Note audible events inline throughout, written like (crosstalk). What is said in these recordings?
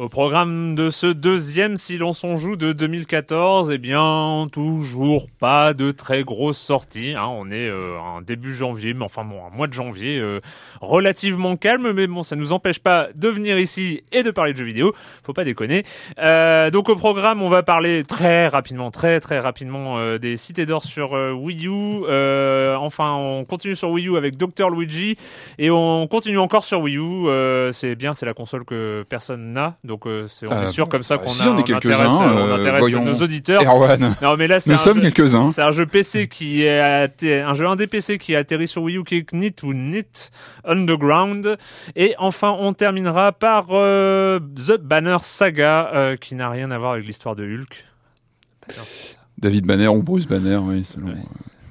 Au programme de ce deuxième Silence on joue de 2014, eh bien, toujours pas de très grosses sorties. Hein. On est euh, en début janvier, mais enfin bon, un mois de janvier euh, relativement calme, mais bon, ça nous empêche pas de venir ici et de parler de jeux vidéo. Faut pas déconner. Euh, donc au programme, on va parler très rapidement, très très rapidement euh, des cités d'or sur euh, Wii U. enfin, on continue sur Wii U avec Dr Luigi et on continue encore sur Wii U. c'est bien, c'est la console que personne n'a. Donc euh, c'est on est sûr comme ça qu'on si, a on est quelques-uns, on intéresse voyons. nos auditeurs. Erwan. Non mais là c'est Nous un sommes jeu- quelques-uns. C'est un jeu PC qui est un jeu indé PC qui a atterri sur Wii U qui est Knit ou Knit Underground et enfin on terminera par euh, The Banner Saga euh, qui n'a rien à voir avec l'histoire de Hulk. David Banner ou Bruce Banner, oui, selon. Ouais.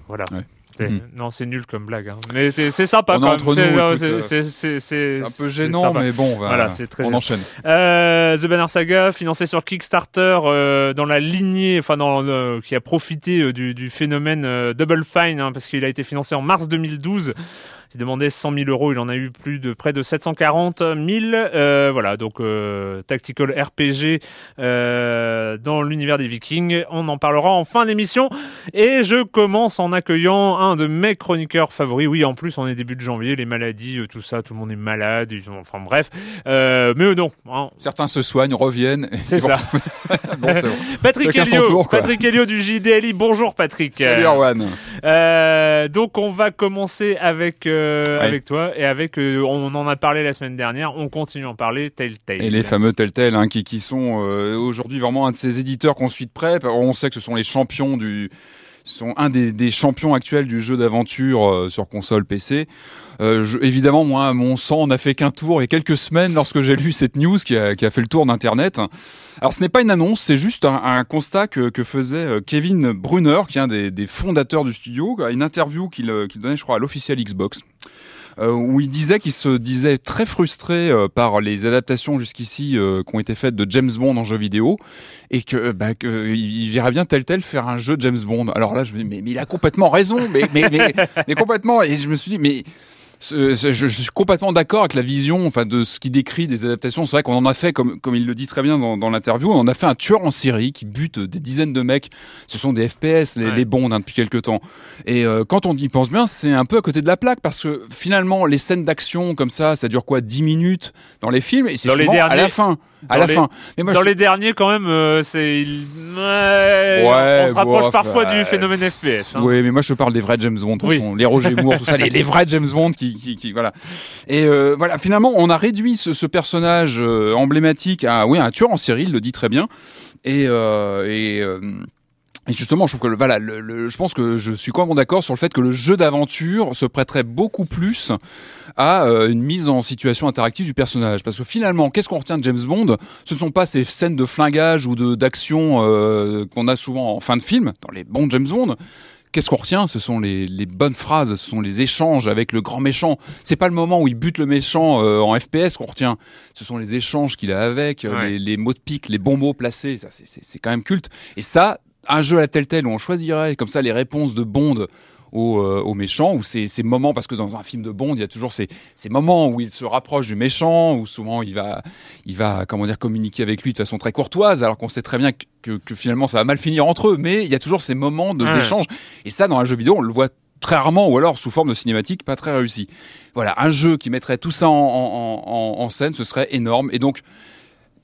Voilà. Ouais. Mhm. Non, c'est nul comme blague. hein. Mais c'est sympa On quand entre même. C'est- euh, un peu gênant, mais bon, on va- Voilà, c'est très on bien. enchaîne. Euh, The Banner Saga, financé sur Kickstarter, euh, dans la lignée, enfin le- qui a profité euh, du, du phénomène euh, Double Fine, hein, parce qu'il a été financé en mars 2012. Il demandait 100 000 euros, il en a eu plus de près de 740 000. Euh, voilà, donc euh, tactical RPG euh, dans l'univers des Vikings. On en parlera en fin d'émission. Et je commence en accueillant un de mes chroniqueurs favoris. Oui, en plus, on est début de janvier, les maladies, tout ça, tout le monde est malade. Enfin bref, mais non. hein. Certains se soignent, reviennent. (laughs) C'est ça. (laughs) bon, c'est bon. Patrick tour, Helio du JDLI. Bonjour Patrick. Salut Erwan. donc on va commencer avec euh, Ouais. avec toi et avec euh, on en a parlé la semaine dernière, on continue à en parler Telltale. Et les fameux Telltale, hein, qui, qui sont euh, aujourd'hui vraiment un de ces éditeurs qu'on suit de près. On sait que ce sont les champions du, sont un des, des champions actuels du jeu d'aventure euh, sur console PC. Euh, évidemment, moi, mon sang n'a fait qu'un tour il y a quelques semaines lorsque j'ai lu cette news qui a, qui a fait le tour d'Internet. Alors, ce n'est pas une annonce, c'est juste un, constat que, que faisait euh, Kevin Brunner, qui est un des, des fondateurs du studio, à une interview qu'il euh, qu'il donnait, je crois, à l'officiel Xbox. Euh, où il disait qu'il se disait très frustré euh, par les adaptations jusqu'ici euh, qui ont été faites de James Bond en jeu vidéo et que, bah, que il verrait bien tel tel faire un jeu de James Bond. Alors là, je me dis mais, mais il a complètement raison, mais mais, mais (laughs) mais complètement. Et je me suis dit mais je, je suis complètement d'accord avec la vision, enfin, de ce qui décrit des adaptations. C'est vrai qu'on en a fait, comme comme il le dit très bien dans, dans l'interview, on en a fait un tueur en série qui bute des dizaines de mecs. Ce sont des FPS, les, Ouais. les hein, depuis quelques temps. Et euh, quand on y pense bien, c'est un peu à côté de la plaque parce que finalement, les scènes d'action comme ça, ça dure quoi, 10 minutes dans les films et c'est Dans les souvent à la derniers- fin. À la les- fin. Mais moi, Dans je- les derniers quand même, euh, c'est ouais, Ouais, on se rapproche parfois du phénomène FPS. hein. Oui, mais moi je parle des vrais James Bond, Oui. façon, les Roger Moore, tout ça, (laughs) les, les vrais James Bond qui, qui, qui- voilà. Et euh, voilà, finalement, on a réduit ce, ce personnage euh, emblématique à oui un tueur en série, il le dit très bien. Et, euh, et euh, Et justement, je trouve que le, voilà, le, le- je pense que je suis complètement d'accord sur le fait que le jeu d'aventure se prêterait beaucoup plus à euh, une mise en situation interactive du personnage. Parce que finalement, qu'est-ce qu'on retient de James Bond? Ce ne sont pas ces scènes de flingage ou de d'action euh, qu'on a souvent en fin de film dans les bons James Bond. Qu'est-ce qu'on retient? Ce sont les, les bonnes phrases, ce sont les échanges avec le grand méchant. C'est pas le moment où il bute le méchant euh, en FPS qu'on retient. Ce sont les échanges qu'il a avec, Ouais. les, les mots de pique, les bons mots placés. Ça, c'est- quand même culte. Et ça, un jeu à la telle où on choisirait comme ça les réponses de Bond aux, euh, aux méchants, ou ces, ces moments, parce que dans un film de Bond, il y a toujours ces, ces moments où il se rapproche du méchant, où souvent il va, il va, comment dire, communiquer avec lui de façon très courtoise, alors qu'on sait très bien que, que, que finalement ça va mal finir entre eux, mais il y a toujours ces moments d'échange. Et ça, dans un jeu vidéo, on le voit très rarement, ou alors sous forme de cinématique, pas très réussi. Voilà, un jeu qui mettrait tout ça en, en, en, en scène, ce serait énorme. Et donc,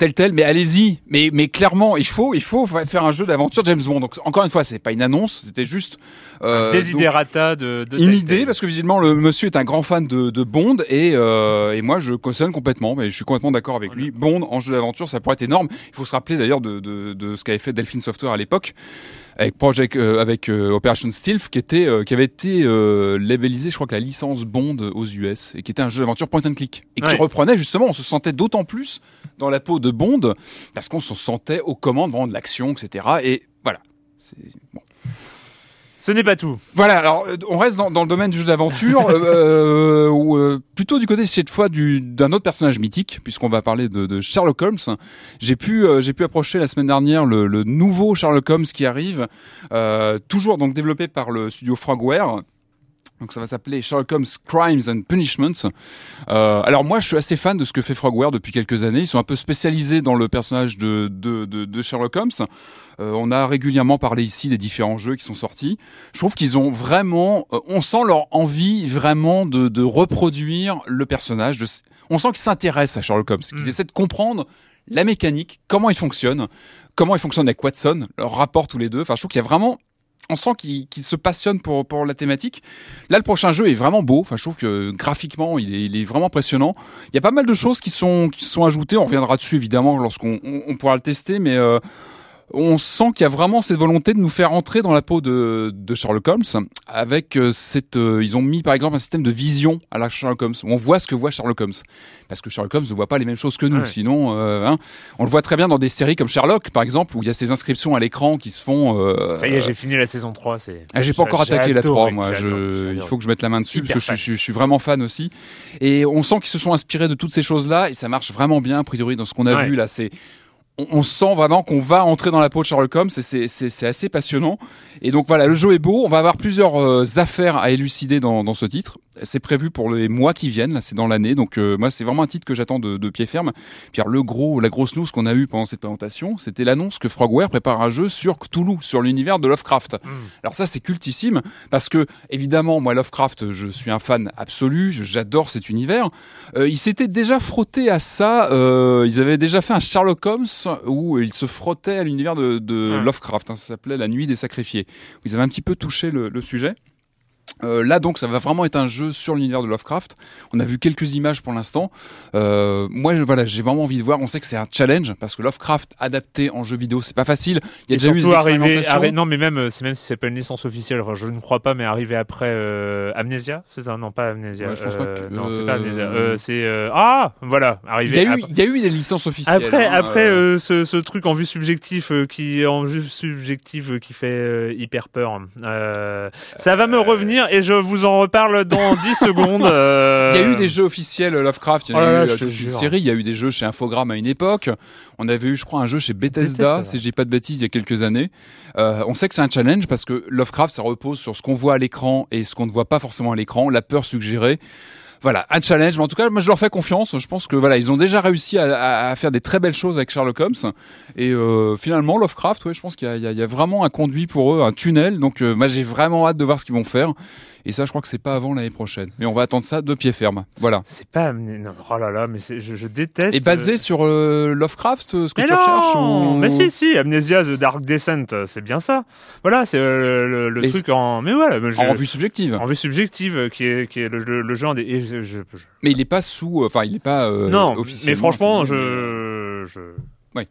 tel tel, mais allez-y. Mais, mais clairement, il faut, il faut faire un jeu d'aventure James Bond. Donc, encore une fois, c'est pas une annonce, c'était juste euh, Desiderata de, de une idée parce que visiblement le monsieur est un grand fan de, de Bond et, euh, et moi je cautionne complètement mais je suis complètement d'accord avec lui. Bond en jeu d'aventure ça pourrait être énorme. Il faut se rappeler d'ailleurs de, de, de ce qu'avait fait Delphine Software à l'époque avec Project euh, avec euh, Operation Stealth qui était euh, qui avait été labellisé je crois que la licence Bond aux US et qui était un jeu d'aventure point and click. Et qui reprenait justement on se sentait d'autant plus dans la peau de Bond parce qu'on se sentait aux commandes vraiment de l'action etc et voilà. Bon Ce n'est pas tout. voilà, alors euh, on reste dans, dans le domaine du jeu d'aventure, (laughs) euh, euh, ou euh, plutôt du côté cette fois du d'un autre personnage mythique, puisqu'on va parler de, de Sherlock Holmes. J'ai pu euh, j'ai pu approcher la semaine dernière le, le nouveau Sherlock Holmes qui arrive, euh, toujours donc développé par le studio Frogware. Donc ça va s'appeler Sherlock Holmes Crimes and Punishments. Euh, alors moi je suis assez fan de ce que fait Frogware depuis quelques années. Ils sont un peu spécialisés dans le personnage de, de, de, de Sherlock Holmes. Euh, on a régulièrement parlé ici des différents jeux qui sont sortis. Je trouve qu'ils ont vraiment, euh, on sent leur envie vraiment de, de reproduire le personnage. De, on sent qu'ils s'intéressent à Sherlock Holmes, qu'ils Mm. essaient de comprendre la mécanique, comment il fonctionne, comment il fonctionne avec Watson, leur rapport tous les deux. Enfin, je trouve qu'il y a vraiment on sent qu'ils se passionnent pour, la thématique. Là, le prochain jeu est vraiment beau. Enfin, je trouve que graphiquement, il est, il vraiment impressionnant. Il y a pas mal de choses qui sont, sont ajoutées. On reviendra dessus, évidemment, lorsqu'on on, on pourra le tester. Mais euh, on sent qu'il y a vraiment cette volonté de nous faire entrer dans la peau de, de Sherlock Holmes. Avec euh, cette... euh, ils ont mis, par exemple, un système de vision à la Sherlock Holmes. Où on voit ce que voit Sherlock Holmes. Parce que Sherlock Holmes ne voit pas les mêmes choses que nous. Ouais. Sinon, euh, hein, on le voit très bien dans des séries comme Sherlock, par exemple, où il y a ces inscriptions à l'écran qui se font... euh, Ça y est, j'ai fini la saison 3. C'est... ah, j'ai pas encore attaqué la adoré, 3, moi. Je, il faut que je mette la main dessus Hyper parce que je, fan. je- je suis vraiment fan aussi. Et on sent qu'ils se sont inspirés de toutes ces choses-là et ça marche vraiment bien, a priori, dans ce qu'on a Ouais. vu là. C'est, on, sent vraiment qu'on va entrer dans la peau de Sherlock Holmes et c'est, assez passionnant. Et donc voilà, le jeu est beau. On va avoir plusieurs euh, affaires à élucider dans, dans ce titre. C'est prévu pour les mois qui viennent. Là, c'est dans l'année. Donc euh, moi, c'est vraiment un titre que j'attends de, de pied ferme. Alors, le gros, la grosse news qu'on a eue pendant cette présentation, c'était l'annonce que Frogware prépare un jeu sur Cthulhu, sur l'univers de Lovecraft. Mm. Alors ça, c'est cultissime parce que évidemment, moi, Lovecraft, je suis un fan absolu. J'adore cet univers. Euh, ils s'étaient déjà frottés à ça. ils avaient déjà fait un Sherlock Holmes où ils se frottaient à l'univers de, de Ouais. Lovecraft. hein. ça s'appelait La Nuit des Sacrifiés. Ils avaient un petit peu touché le, le sujet? Euh, là donc ça va vraiment être un jeu sur l'univers de Lovecraft. On a vu quelques images pour l'instant. Euh, moi voilà j'ai vraiment envie de voir. On sait que c'est un challenge parce que Lovecraft adapté en jeu vidéo c'est pas facile. Il y a Et déjà eu des surtout arrivé, expérimentations. arri- non mais même c'est même si c'est pas une licence officielle, enfin je ne crois pas, mais arrivé après euh, Amnesia, c'est ça? Non pas Amnesia. Ouais, je pense pas que- Non c'est pas Amnesia. C'est ah voilà Il y, a eu, il y a eu des licences officielles. Après, hein, après ce, ce truc en vue subjective qui en vue subjective qui fait hyper peur. Ça va me revenir et je vous en reparle dans (laughs) 10 secondes. euh. Il y a eu des jeux officiels Lovecraft, il y en Oh a là eu là, euh, je une série, il y a eu des jeux chez Infogrames à une époque. On avait eu, je crois, un jeu chez Bethesda, si je dis pas de bêtises, il y a quelques années. Euh, on sait que c'est un challenge parce que Lovecraft, ça repose sur ce qu'on voit à l'écran et ce qu'on ne voit pas forcément à l'écran, la peur suggérée. Voilà, un challenge. Mais en tout cas, moi, je leur fais confiance. Je pense que voilà, ils ont déjà réussi à, faire des très belles choses avec Sherlock Holmes. Et euh, finalement, Lovecraft, ouais, je pense qu'il y, y a vraiment un conduit pour eux, un tunnel. Donc, euh, moi, j'ai vraiment hâte de voir ce qu'ils vont faire. Et ça, je crois que c'est pas avant l'année prochaine. Mais on va attendre ça de pied ferme. Voilà. C'est pas non, oh là là, mais je, je déteste. Et basé sur euh, Lovecraft, euh, ce que Mais tu non recherches ou... Mais si, si, Amnesia The Dark Descent, euh, c'est bien ça. Voilà, c'est euh, le, truc en. Mais voilà, je- En vue subjective. en vue subjective, euh, qui est, qui est le, le, le genre des. je- je- Mais il est pas sous, euh, enfin, il est pas euh, non, mais franchement, je, je. Oui.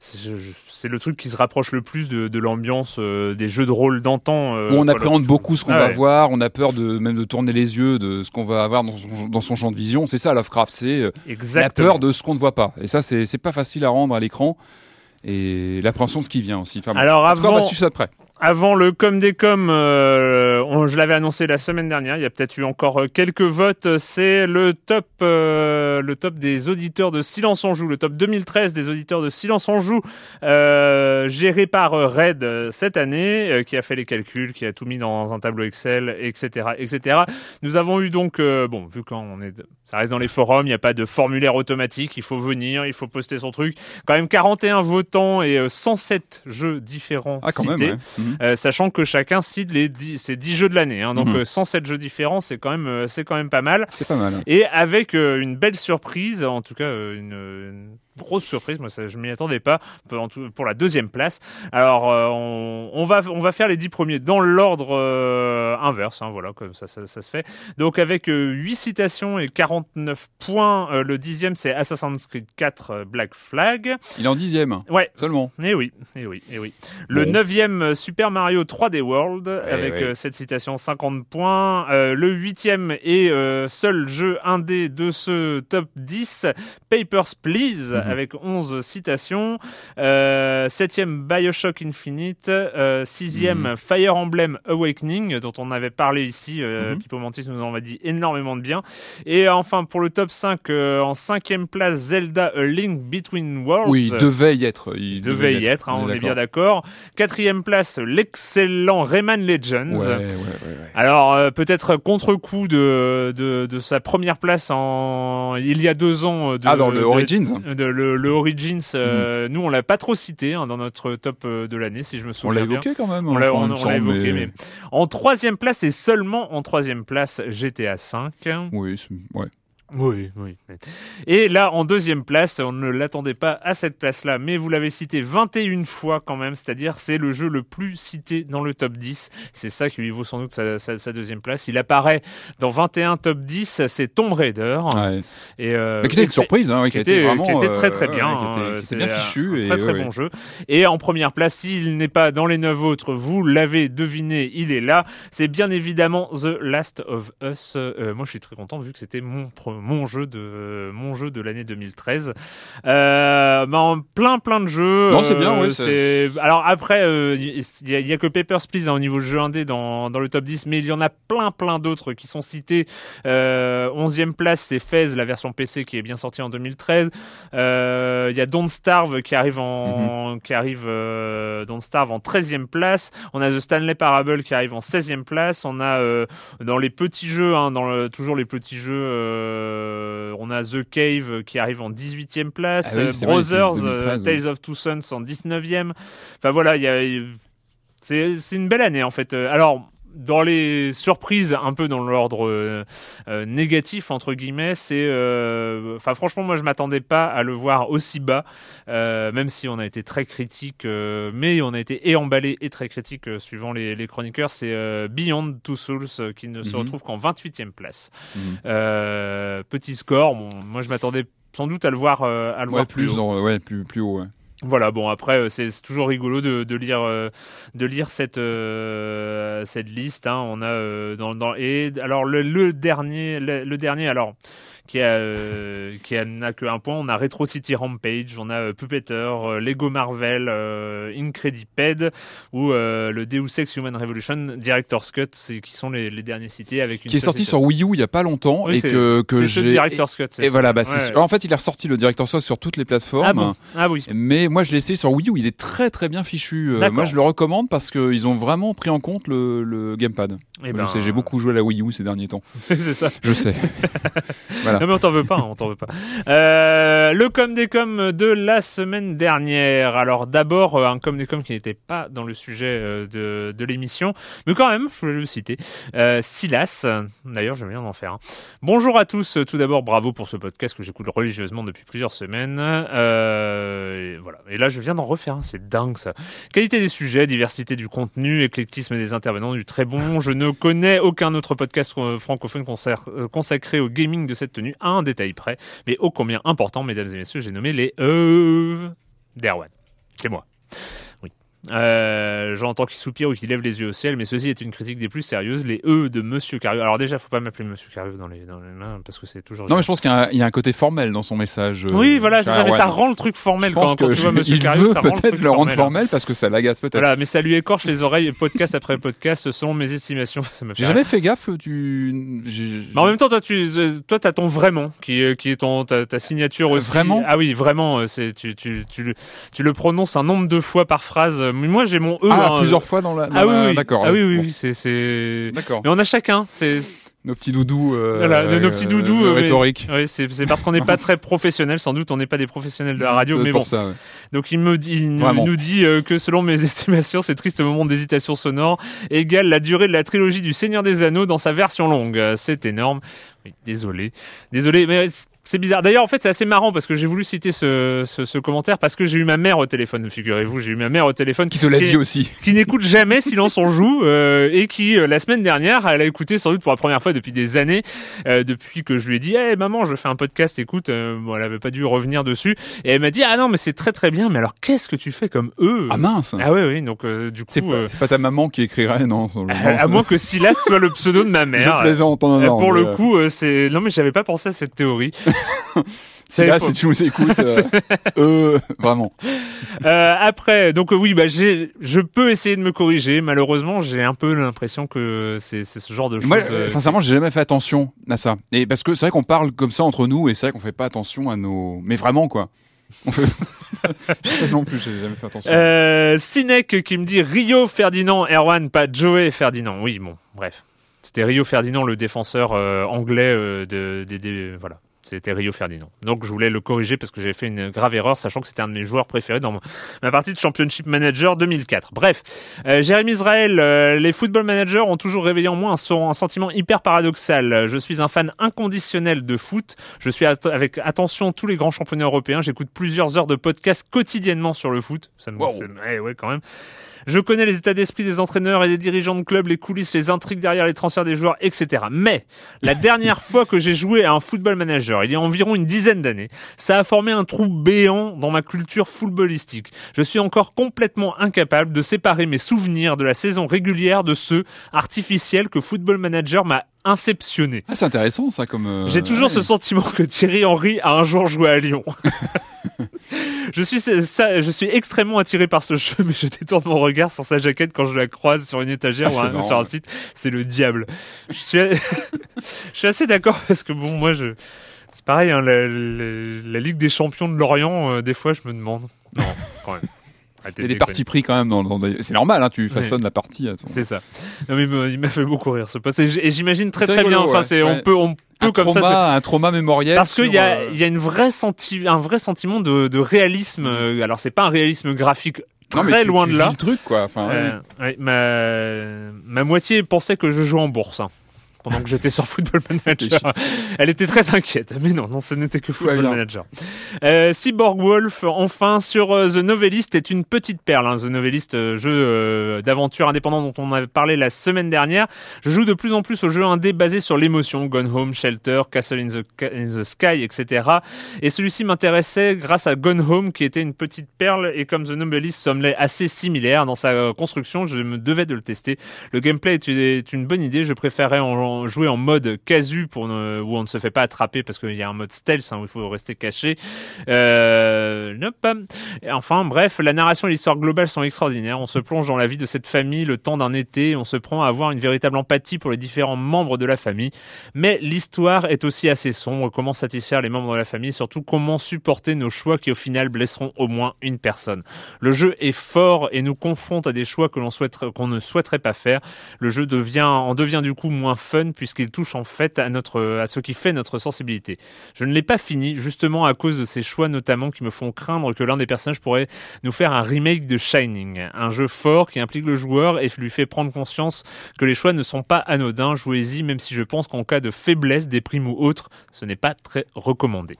C'est le truc qui se rapproche le plus de, de l'ambiance euh, des jeux de rôle d'antan. euh, Où on appréhende beaucoup ce qu'on Ah va ouais. voir, on a peur de même de tourner les yeux de ce qu'on va avoir dans son, dans son champ de vision. C'est ça Lovecraft, c'est euh, la peur de ce qu'on ne voit pas. Et ça, c'est pas facile à rendre à l'écran. Et l'appréhension de ce qui vient aussi. Enfin, bon. Alors, cas, on va avant- suivre ça de près. Avant le com des com, euh, on- je l'avais annoncé la semaine dernière. Il y a peut-être eu encore euh, quelques votes. C'est le top, euh, le top des auditeurs de Silence on joue, le top 2013 des auditeurs de Silence on joue, euh, géré par Red cette année, qui a fait les calculs, qui a tout mis dans un tableau Excel, etc., etc. Nous avons eu donc, bon, vu quand on est, ça reste dans les forums, il n'y a pas de formulaire automatique. Il faut venir, il faut poster son truc. Quand même 41 votants et euh, 107 jeux différents Ah, quand cités. même. ouais. Mhm. Euh, sachant que chacun cite les 10, ses 10 jeux de l'année. Hein, donc Mhm. euh, 107 jeux différents, c'est quand même euh, c'est quand même pas mal. C'est pas mal. Et avec euh, une belle surprise, en tout cas euh, une, une grosse surprise, moi ça, je m'y attendais pas pour, la deuxième place. Alors euh, on, on va on va faire les 10 premiers dans l'ordre euh, inverse, hein, voilà comme ça, ça ça se fait. Donc avec euh, 8 citations et 49 points, euh, le dixième c'est Assassin's Creed 4 euh, Black Flag. Il est en dixième Ouais, seulement. eh oui, eh oui, eh oui. Le Bon. neuvième Super Mario 3D World avec cette citation 50 points. Le huitième et seul jeu indé de ce top 10, Papers Please Mhm. avec 11 citations. Euh, septième Bioshock Infinite. Euh, sixième Mhm. Fire Emblem Awakening dont on avait parlé ici. Euh, Mhm. Pipo Mantis nous en a dit énormément de bien. Et enfin pour le top 5, euh, en cinquième place Zelda A Link Between Worlds. Oui, il devait y être. Il devait y être, hein, on est bien d'accord. Quatrième place, l'excellent Rayman Legends. Ouais, ouais, ouais, ouais. Alors euh, peut-être contre-coup de, de, de sa première place en il y a deux ans. euh, De, Ah, dans le de- Origins de- le, le Origins, euh, nous on l'a pas trop cité hein, dans notre top euh, de l'année, si je me On souviens l'a bien. évoqué quand même. On l'a enfin, on- il me on l'a semble, évoqué, mais... en troisième place et seulement en troisième place GTA 5. Oui, ouais. Oui, oui. Et là, en deuxième place, on ne l'attendait pas à cette place-là, mais vous l'avez cité 21 fois quand même, c'est-à-dire c'est le jeu le plus cité dans le top 10. C'est ça qui lui vaut sans doute sa, sa- sa deuxième place. Il apparaît dans 21 top 10, c'est Tomb Raider. Ouais. Et, euh, Mais qui était une surprise, hein, ouais, qui qui, était, vraiment, qui était très euh, très ouais, bien. ouais, était c'est bien fichu. Un et, très très bon jeu. Et en première place, s'il n'est pas dans les neuf autres, vous l'avez deviné, il est là. C'est bien évidemment The Last of Us. Euh, moi, je suis très content vu que c'était mon pre- mon jeu de mon jeu de l'année 2013. Euh, bah, en plein plein de jeux. Non, c'est bien, Euh, ouais, c'est- Alors après, euh, il y, a- il y a que Papers Please hein, au niveau jeu indé dans dans le top 10, mais il y en a plein plein d'autres qui sont cités. Euh, 11e place, c'est Fez, la version PC qui est bien sortie en 2013. Euh, Il y a Don't Starve qui arrive en Mhm. qui arrive euh, Don't Starve en 13e place. On a The Stanley Parable qui arrive en 16e place. On a euh, dans les petits jeux, hein, dans le, toujours les petits jeux, euh, on a The Cave qui arrive en 18e place. Ah oui, Euh, c'est vrai, Brothers, c'est 2013, euh, Tales of Two Sons en 19e. Enfin voilà, il y a c'est c'est une belle année en fait. Euh, Alors dans les surprises, un peu dans l'ordre euh, euh, négatif entre guillemets, c'est, euh, enfin franchement moi je m'attendais pas à le voir aussi bas, euh, même si on a été très critique, euh, mais on a été et emballé et très critique euh, suivant les, les chroniqueurs. C'est euh, Beyond Two Souls euh, qui ne se Mhm. retrouve qu'en 28e place. Mhm. Euh, petit score, bon, moi je m'attendais sans doute à le voir, euh, à le Ouais, voir plus, plus haut. dans- ouais, plus, plus haut. Ouais. Voilà, bon après euh, c'est toujours rigolo de, de lire euh, de lire cette euh, cette liste. Hein. On a dans, dans et alors le, le dernier le, le dernier alors qui a euh, qui a- n'a que un point. On a Retro City Rampage, on a euh, Puppeter, euh, Lego Marvel, euh, Incrediped ou le Deus Ex Human Revolution Director's Cut, c'est qui sont les, les derniers cités avec une Qui est sorti sur Wii U il y a pas longtemps Oui, et c'est- que, que c'est ce j'ai. Director's Cut. c'est Et ça. voilà, bah, c'est. En fait, il a ressorti le Director's Cut sur toutes les plateformes. Ah bon? Ah oui. Mais moi, je l'ai essayé sur Wii U. Il est très très bien fichu. Moi, je le recommande parce qu'ils ont vraiment pris en compte le, le gamepad. Eh je ben, sais, j'ai beaucoup joué à la Wii U ces derniers temps. (laughs) c'est ça. Je sais. (laughs) Voilà. Non mais on t'en veut pas, hein, on t'en veut pas. Euh, le com des com de la semaine dernière. Alors d'abord euh, un com des com qui n'était pas dans le sujet euh, de, l'émission, mais quand même, je voulais le citer. Silas, d'ailleurs je viens d'en faire. un. Bonjour à tous. Tout d'abord, bravo pour ce podcast que j'écoute religieusement depuis plusieurs semaines. Et voilà. Et là, je viens d'en refaire. C'est dingue ça. Qualité des sujets, diversité du contenu, éclectisme des intervenants, du très bon. Je ne connais aucun autre podcast francophone consacré au gaming de cette tenue à un détail près, mais ô combien important, mesdames et messieurs, j'ai nommé les euh... d'Erwan. C'est moi. Oui. Euh, J'entends qu'il soupire ou qu'il lève les yeux au ciel, mais ceci est une critique des plus sérieuses. Les E de Monsieur Cario. Alors déjà, faut pas m'appeler Monsieur Cario dans les, dans les mains parce que c'est toujours. Non, mais je pense qu'il y, a un- il y a un côté formel dans son message. euh, Oui, voilà, ça, mais ça rend le truc formel Je quand, pense quand que tu vois Monsieur il Cario, veut ça rend le peut-être truc le rendre formel. parce que ça l'agace peut-être. Voilà, mais ça lui écorche les oreilles podcast après podcast selon mes estimations. (laughs) J'ai jamais fait gaffe. Tu. Mais en même temps, toi, tu, toi, t'as ton vraiment qui, est- qui est ton ta, ta signature aussi. Vraiment? Ah oui, vraiment. euh, C'est tu, tu, tu, le- tu le prononces un nombre de fois par phrase. Mais moi, j'ai mon e. Ah, hein, plusieurs fois dans la. dans Ah oui, la-. D'accord. Ah oui, oui, Bon, oui, c'est. D'accord. Mais on a chacun. C'est Nos petits doudous. euh, Voilà, nos petits doudous, euh, euh, rhétoriques. oui, c'est c'est parce qu'on n'est pas (laughs) très professionnels. Sans doute, on n'est pas des professionnels de la radio. Mais bon, ça, ouais. Donc il me dit, il nous, dit euh, que selon mes (laughs) estimations, ces tristes moments d'hésitation sonore égale la durée de la trilogie du Seigneur des Anneaux dans sa version longue. Euh, C'est énorme. Oui, désolé, désolé, mais c'est bizarre. D'ailleurs, en fait, c'est assez marrant parce que j'ai voulu citer ce, ce, ce commentaire parce que j'ai eu ma mère au téléphone. Figurez-vous, j'ai eu ma mère au téléphone Qui te l'a dit aussi. qui n'écoute jamais Silence on joue euh, et qui euh, la semaine dernière elle a écouté sans doute pour la première fois depuis des années euh, depuis que je lui ai dit hey maman je fais un podcast écoute euh, bon, elle avait pas dû revenir dessus et elle m'a dit ah non mais c'est très très bien mais alors qu'est-ce que tu fais comme eux? Ah mince. ah oui oui donc euh, du coup euh, c'est pas ta maman qui écrirait, non. (laughs) à, moins que Silas soit le pseudo de ma (laughs) mère Je plaisante Euh, honneur. pour le mais, coup euh, c'est non mais j'avais pas pensé à cette théorie (laughs) Si là, si tu nous écoutes, euh, (laughs) C'est- euh, vraiment. Euh, après, donc oui, bah je peux essayer de me corriger. Malheureusement, j'ai un peu l'impression que c'est, c'est ce genre de choses. Moi, euh, sincèrement, j'ai jamais fait attention à ça. Et parce que c'est vrai qu'on parle comme ça entre nous, et c'est vrai qu'on fait pas attention à nos. Mais vraiment, quoi. (laughs) On fait... sais non plus, j'ai jamais fait attention. Euh, Sinek qui me dit Rio Ferdinand Erwan, pas Joey Ferdinand. Oui, bon, bref. C'était Rio Ferdinand, le défenseur euh, anglais euh, de, voilà. C'était Rio Ferdinand. Donc je voulais le corriger parce que j'avais fait une grave erreur, sachant que c'était un de mes joueurs préférés dans ma partie de Championship Manager 2004. Bref, euh, Jérémy Israël, euh, les football managers ont toujours réveillé en moi un, sentiment hyper paradoxal. Je suis un fan inconditionnel de foot. Je suis at- avec attention tous les grands championnats européens. J'écoute plusieurs heures de podcast quotidiennement sur le foot. Ça me, Wow. ouais, ouais, quand même. Je connais les états d'esprit des entraîneurs et des dirigeants de clubs, les coulisses, les intrigues derrière les transferts des joueurs, etc. Mais la (laughs) dernière fois que j'ai joué à un football manager, il y a environ une dizaine d'années, ça a formé un trou béant dans ma culture footballistique. Je suis encore complètement incapable de séparer mes souvenirs de la saison régulière de ceux artificiels que Football Manager m'a inceptionné. Ah, c'est intéressant, ça, comme. euh, J'ai toujours ouais. ce sentiment que Thierry Henry a un jour joué à Lyon. (laughs) je suis ça, je suis extrêmement attiré par ce jeu, mais je détourne mon regard sur sa jaquette quand je la croise sur une étagère Ah, ou un- marrant, sur un site. C'est le diable. Je suis, (laughs) je suis assez d'accord parce que bon, moi, je, c'est pareil, hein, la, la- la Ligue des Champions de Lorient, euh, des fois, je me demande. Non, quand même. Arrêtez Il y a de des partis pris quand même dans, dans des- C'est normal, hein, tu façonnes la partie. ton- C'est ça. Non, mais il m'a- il m'a fait beaucoup rire ce poste. Et j'imagine très très bien. Enfin, c'est, on peut, on un comme ça. se- trauma, un trauma mémoriel. Parce qu'il y a, euh, il y a une vraie senti, un vrai sentiment de, de réalisme. Euh, Alors c'est pas un réalisme graphique non, mais très tu- loin tu de là. le truc, quoi. Enfin, Euh, ouais, ma, ma moitié pensait que je jouais en bourse. hein, pendant que j'étais sur Football Manager. Elle était très inquiète. Mais non, non, ce n'était que Football. Manager. Euh, Cyborg Wolf, enfin, sur euh, The Novelist, est une petite perle. hein. The Novelist, euh, jeu d'aventure indépendant dont on avait parlé la semaine dernière. Je joue de plus en plus aux jeux indés basés sur l'émotion. Gone Home, Shelter, Castle in the, in the Sky, etc. Et celui-ci m'intéressait grâce à Gone Home, qui était une petite perle. Et comme The Novelist semblait assez similaire dans sa construction, je me devais de le tester. Le gameplay est une, est une bonne idée. Je préférais en, jouer en mode casu pour ne- où on ne se fait pas attraper parce qu'il y a un mode stealth hein, où il faut rester caché. Euh, nope. Enfin, bref, la narration et l'histoire globale sont extraordinaires. On se plonge dans la vie de cette famille le temps d'un été. On se prend à avoir une véritable empathie pour les différents membres de la famille. Mais l'histoire est aussi assez sombre. Comment satisfaire les membres de la famille, surtout comment supporter nos choix qui au final blesseront au moins une personne? Le jeu est fort et nous confronte à des choix que l'on souhaiterait, qu'on ne souhaiterait pas faire. Le jeu devient, en devient du coup moins fun puisqu'il touche en fait à notre, à ce qui fait notre sensibilité. Je ne l'ai pas fini justement à cause de ces choix notamment qui me font craindre que l'un des personnages pourrait nous faire un remake de Shining, un jeu fort qui implique le joueur et lui fait prendre conscience que les choix ne sont pas anodins. Jouez-y, même si je pense qu'en cas de faiblesse, des primes ou autre, ce n'est pas très recommandé.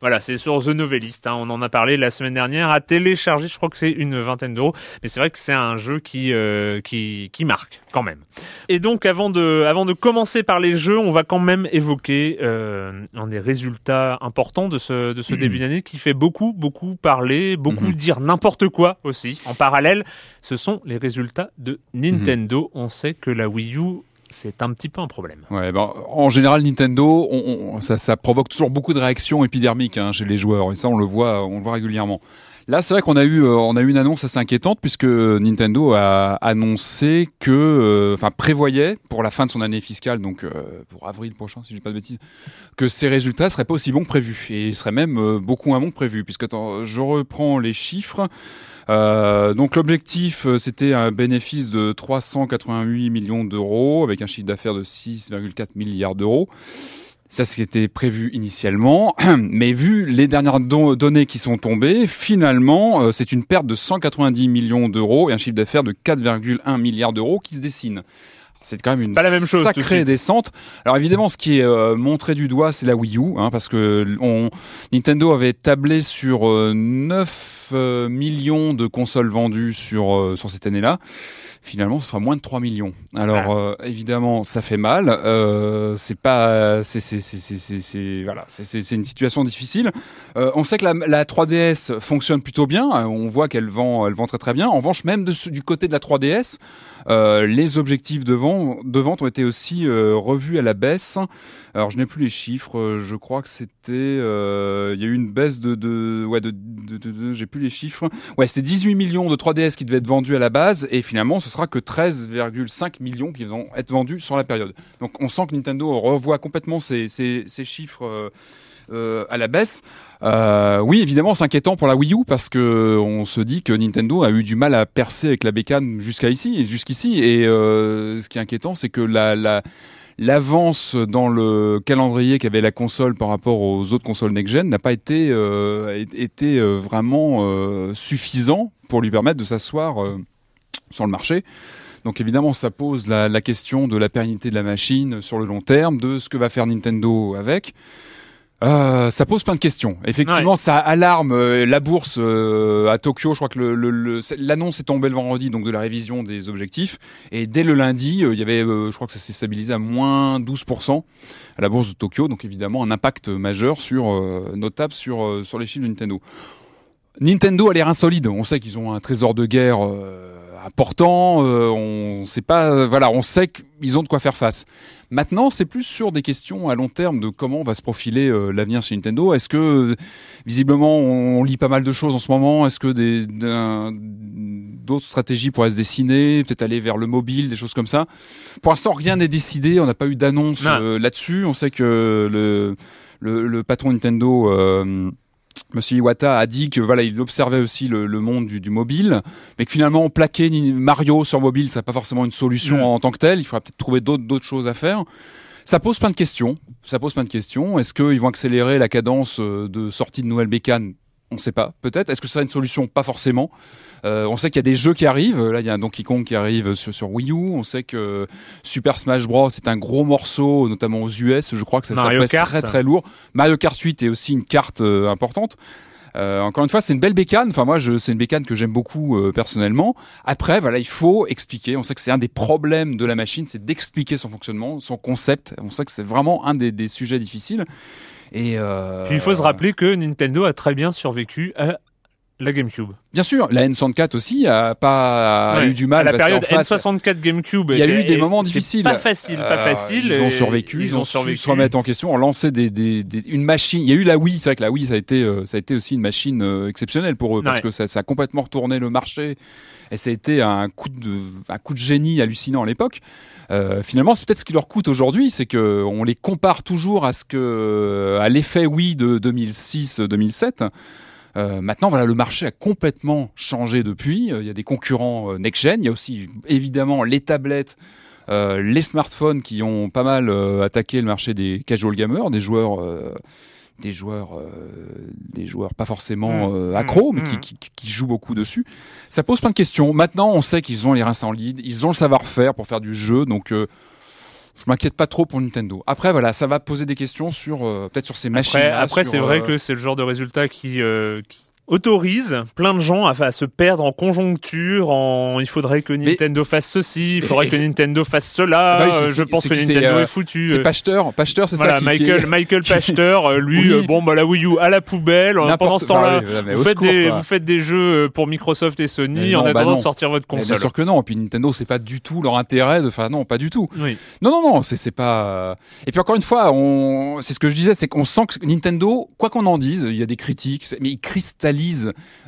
Voilà, c'est sur The Novelist. hein, on en a parlé la semaine dernière. À télécharger, je crois que c'est une vingtaine d'euros, mais c'est vrai que c'est un jeu qui euh, qui qui marque quand même. Et donc, avant de avant de commencer commencer par les jeux, on va quand même évoquer euh, un des résultats importants de ce, de ce début d'année qui fait beaucoup, beaucoup parler, beaucoup Mhm. dire n'importe quoi aussi. En parallèle, ce sont les résultats de Nintendo. On sait que la Wii U, c'est un petit peu un problème. Ouais, ben, en général, Nintendo, on- on- ça, ça provoque toujours beaucoup de réactions épidermiques hein, chez les joueurs, et ça, on le voit, on le voit régulièrement. Là, c'est vrai qu'on a eu, euh, on a eu une annonce assez inquiétante puisque Nintendo a annoncé que, euh, enfin, prévoyait pour la fin de son année fiscale, donc euh, pour avril prochain, si je dis pas de bêtises, que ses résultats seraient pas aussi bons que prévu et seraient même beaucoup moins bons que prévu. Puisque je reprends les chiffres. Donc l'objectif, c'était un bénéfice de 388 millions d'euros avec un chiffre d'affaires de 6,4 milliards d'euros. Ça, ce qui était prévu initialement, (clears throat) mais vu les dernières don- données qui sont tombées, finalement, euh, c'est une perte de 190 millions d'euros et un chiffre d'affaires de 4,1 milliards d'euros qui se dessine. C'est quand même une pas la même chose, tout de sacrée descente. Alors évidemment, ce qui est euh, montré du doigt, c'est la Wii U, hein, parce que on, Nintendo avait tablé sur euh, 9 euh, millions de consoles vendues sur euh, sur cette année-là. Finalement, ce sera moins de 3 millions. Alors euh, évidemment, ça fait mal. Euh, c'est pas, c'est voilà, c'est une situation difficile. Euh, on sait que la, la 3DS fonctionne plutôt bien. On voit qu'elle vend, elle vend très très bien. En revanche, même de du côté de la 3DS, euh, les objectifs de vente, de vente ont été aussi revus à la baisse. Alors, je n'ai plus les chiffres. Je crois que c'était, il y a eu une baisse de, de ouais, de, de, de- de- j'ai plus les chiffres. Ouais, c'était 18 millions de 3DS qui devaient être vendus à la base, et finalement, ce sera que 13,5 millions qui vont être vendus sur la période. Donc, on sent que Nintendo revoit complètement ces, ces chiffres. euh, euh, à la baisse. Euh, oui, évidemment, c'est inquiétant pour la Wii U parce que on se dit que Nintendo a eu du mal à percer avec la bécane jusqu'à ici, jusqu'ici. Et ce qui est inquiétant, c'est que la, la l'avance dans le calendrier qu'avait la console par rapport aux autres consoles next-gen n'a pas été euh, euh, vraiment euh, suffisant pour lui permettre de s'asseoir sur le marché. Donc évidemment, ça pose la question de la pérennité de la machine sur le long terme, de ce que va faire Nintendo avec. Euh, ça pose plein de questions. Effectivement, ça alarme euh, la bourse euh, à Tokyo. Je crois que le- le- le- l'annonce est tombée le vendredi, donc de la révision des objectifs. Et dès le lundi, euh, il y avait, euh, je crois que ça s'est stabilisé à moins 12% à la bourse de Tokyo. Donc évidemment, un impact majeur sur euh, notable sur euh, sur les chiffres de Nintendo. Nintendo a l'air insolide. On sait qu'ils ont un trésor de guerre euh, important. euh, on sait pas, euh, voilà, on sait qu'ils ont de quoi faire face. Maintenant, c'est plus sur des questions à long terme de comment va se profiler euh, l'avenir chez Nintendo. Est-ce que, euh, visiblement, on, on lit pas mal de choses en ce moment? Est-ce que des d'autres stratégies pourraient se dessiner, peut-être aller vers le mobile, des choses comme ça. Pour l'instant, rien n'est décidé. On n'a pas eu d'annonce Non. euh, là-dessus. On sait que le le, le patron Nintendo. Monsieur Iwata a dit que voilà, il observait aussi le, le monde du, du mobile, mais que finalement plaquer Mario sur mobile, c'est pas forcément une solution en tant que telle. Il faudra peut-être trouver d'autres choses à faire. Ça pose plein de questions. Ça pose plein de questions. Est-ce qu'ils vont accélérer la cadence euh, de sortie de nouvelles bécanes On ne sait pas. Peut-être. Est-ce que ce sera une solution? Pas forcément. Euh, on sait qu'il y a des jeux qui arrivent. Là, il y a un Donkey Kong qui arrive sur, sur Wii U. On sait que Super Smash Bros c'est un gros morceau, notamment aux US. Je crois que ça, ça pèse très très lourd. Mario Kart 8 est aussi une carte euh, importante. Euh, encore une fois, c'est une belle bécane. Enfin, moi, c'est une bécane que j'aime beaucoup euh, personnellement. Après, voilà, il faut expliquer. On sait que c'est un des problèmes de la machine, c'est d'expliquer son fonctionnement, son concept. On sait que c'est vraiment un des, des sujets difficiles. Et euh, Puis il faut se rappeler que Nintendo a très bien survécu à la GameCube. Bien sûr, la N64 aussi a pas a eu du mal à la parce période face, N64 GameCube. Il y a eu des moments difficiles. Pas facile, pas Euh, facile. Ils ont survécu, ils, ont, survécu. su se remettre en question, ont lancé des, des, des- une machine. Il y a eu la Wii, c'est vrai que la Wii ça a été euh, ça a été aussi une machine euh, exceptionnelle pour eux parce Ouais. que ça, ça a complètement retourné le marché et ça a été un coup de un coup de génie hallucinant à l'époque. Euh, finalement, c'est peut-être ce qui leur coûte aujourd'hui, c'est que on les compare toujours à ce que à l'effet Wii de 2006-2007. Euh, maintenant, voilà, le marché a complètement changé depuis. Euh, Il y a des concurrents euh, next-gen. Il y a aussi évidemment les tablettes, euh, les smartphones qui ont pas mal euh, attaqué le marché des casual gamers, des joueurs, euh, des joueurs, euh, des joueurs pas forcément Mmh. euh, accros, mais Mmh. qui, qui, qui jouent beaucoup dessus. Ça pose plein de questions. Maintenant, on sait qu'ils ont les reins solides, ils ont le savoir-faire pour faire du jeu, donc. Euh, je m'inquiète pas trop pour Nintendo. Après, voilà, ça va poser des questions sur euh, peut-être sur ces machines. Après, après c'est vrai que c'est le genre de résultat qui, euh, qui autorise plein de gens à, à se perdre en conjoncture, en il faudrait que Nintendo fasse ceci, il faudrait que Nintendo fasse cela, Bah oui, c'est- euh, je pense que Nintendo euh, est foutu. C'est euh, Pachter, Pachter, c'est voilà, ça qui, qui Michael, est- Michael (laughs) Pachter, lui, Oui. bon bah la Wii U à la poubelle. Pendant ce temps-là, oui, mais vous, faites secours, des, quoi. vous faites des jeux pour Microsoft et Sony Mais en bah attendant non. de sortir votre Mais console. Bien sûr que non. Et puis Nintendo, c'est pas du tout leur intérêt de. Enfin non, pas du tout. Non, non, non, c'est pas. Et puis encore une fois, on, c'est ce que je disais, c'est qu'on sent que Nintendo, quoi qu'on en dise, il y a des critiques, mais il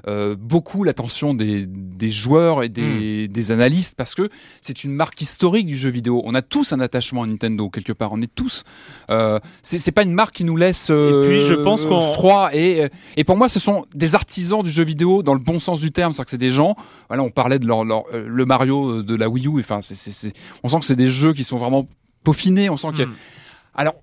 euh, beaucoup l'attention des, des joueurs et Hmm. des, des analystes parce que c'est une marque historique du jeu vidéo. On a tous un attachement à Nintendo quelque part. On est tous. Euh, c'est pas une marque qui nous laisse. euh, Et puis, je pense froid et et pour moi, ce sont des artisans du jeu vidéo dans le bon sens du terme, c'est-à-dire que c'est des gens. Voilà, on parlait de leur, leur euh, le Mario de la Wii U. Enfin, c'est- on sent que c'est des jeux qui sont vraiment peaufinés. On sent qu'il y a Hmm. alors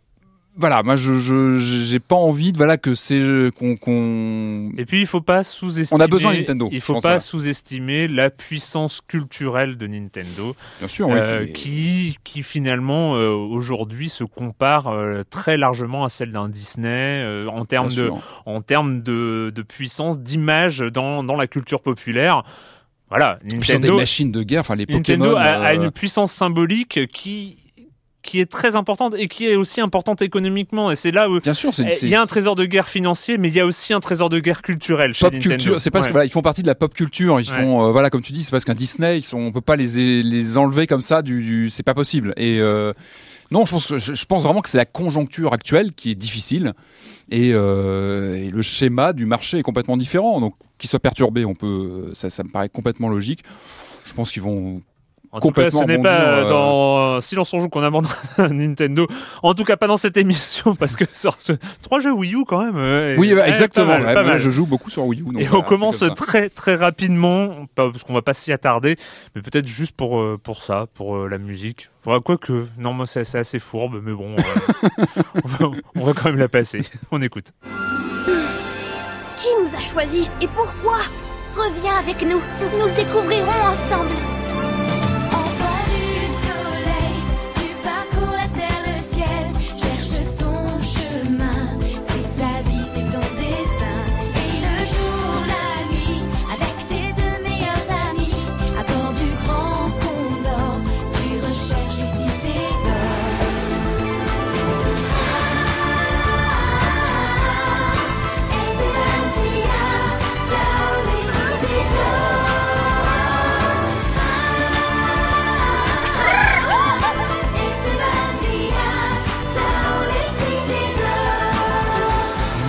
voilà, moi je je j'ai pas envie de voilà que c'est qu'on qu'on Et puis il faut pas sous-estimer. On a besoin de Nintendo, Il faut pas sous-estimer la puissance culturelle de Nintendo, bien sûr oui, euh, qui- qui qui finalement euh, aujourd'hui se compare euh, très largement à celle d'un Disney euh, en termes bien de sûr. en termes de, de puissance d'image dans dans la culture populaire. Voilà, sur des Nintendo machines de guerre, enfin les Nintendo Pokémon. a, a une puissance symbolique qui qui est très importante et qui est aussi importante économiquement et c'est là où Bien sûr, c'est Eh, il y a un trésor de guerre financier, mais il y a aussi un trésor de guerre culturel chez pop Nintendo. culture. C'est parce que Ouais. voilà, ils font partie de la pop culture. Ils Ouais. font euh, voilà comme tu dis, c'est parce qu'un Disney, ils sont, on peut pas les les enlever comme ça. Du, du- c'est pas possible. Et euh, non, je pense que- je, je pense vraiment que c'est la conjoncture actuelle qui est difficile et, euh, et le schéma du marché est complètement différent. Donc qu'il soit perturbé, on peut, ça, ça me paraît complètement logique. Je pense qu'ils vont En tout cas, ce n'est pas euh, dans Silence on joue qu'on abandonnera (laughs) Nintendo. En tout cas, pas dans cette émission, parce que sur ce... trois jeux Wii U quand même. euh, Oui, pas exactement. mal, pas mal. je joue beaucoup sur Wii U. donc Et voilà, on commence très très rapidement, parce qu'on va pas s'y attarder, mais peut-être juste pour euh, pour ça, pour euh, la musique. Voilà, quoique, non, moi c'est c'est assez fourbe, mais bon, euh, (laughs) on, va, on va quand même la passer. On écoute. Qui nous a choisis et pourquoi? Reviens avec nous, nous le découvrirons ensemble.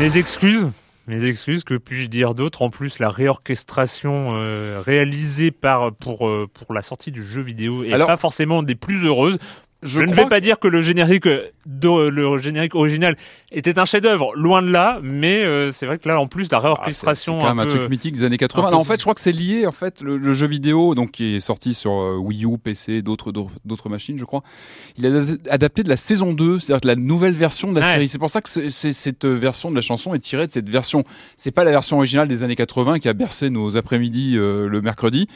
Mes excuses. Mes excuses, que puis-je dire d'autre En plus, la réorchestration euh, réalisée par pour euh, pour la sortie du jeu vidéo est Alors- pas forcément des plus heureuses. Je, ne vais pas dire que le générique euh, de- le générique original était un chef-d'œuvre, loin de là. Mais euh, c'est vrai que là, en plus, la Ah, c'est- réorchestration c'est quand même un, peu- truc mythique des années 80. un Non, peu- en fait, je crois que c'est lié en fait le, le jeu vidéo donc qui est sorti sur euh, Wii U, PC, d'autres d'autres- machines, je crois. Il est adapté de la saison 2, c'est-à-dire de la nouvelle version de la Ouais. série. C'est pour ça que c'est- c'est- cette euh, version de la chanson est tirée de cette version. C'est pas la version originale des années 80 qui a bercé nos après-midi euh, le mercredi.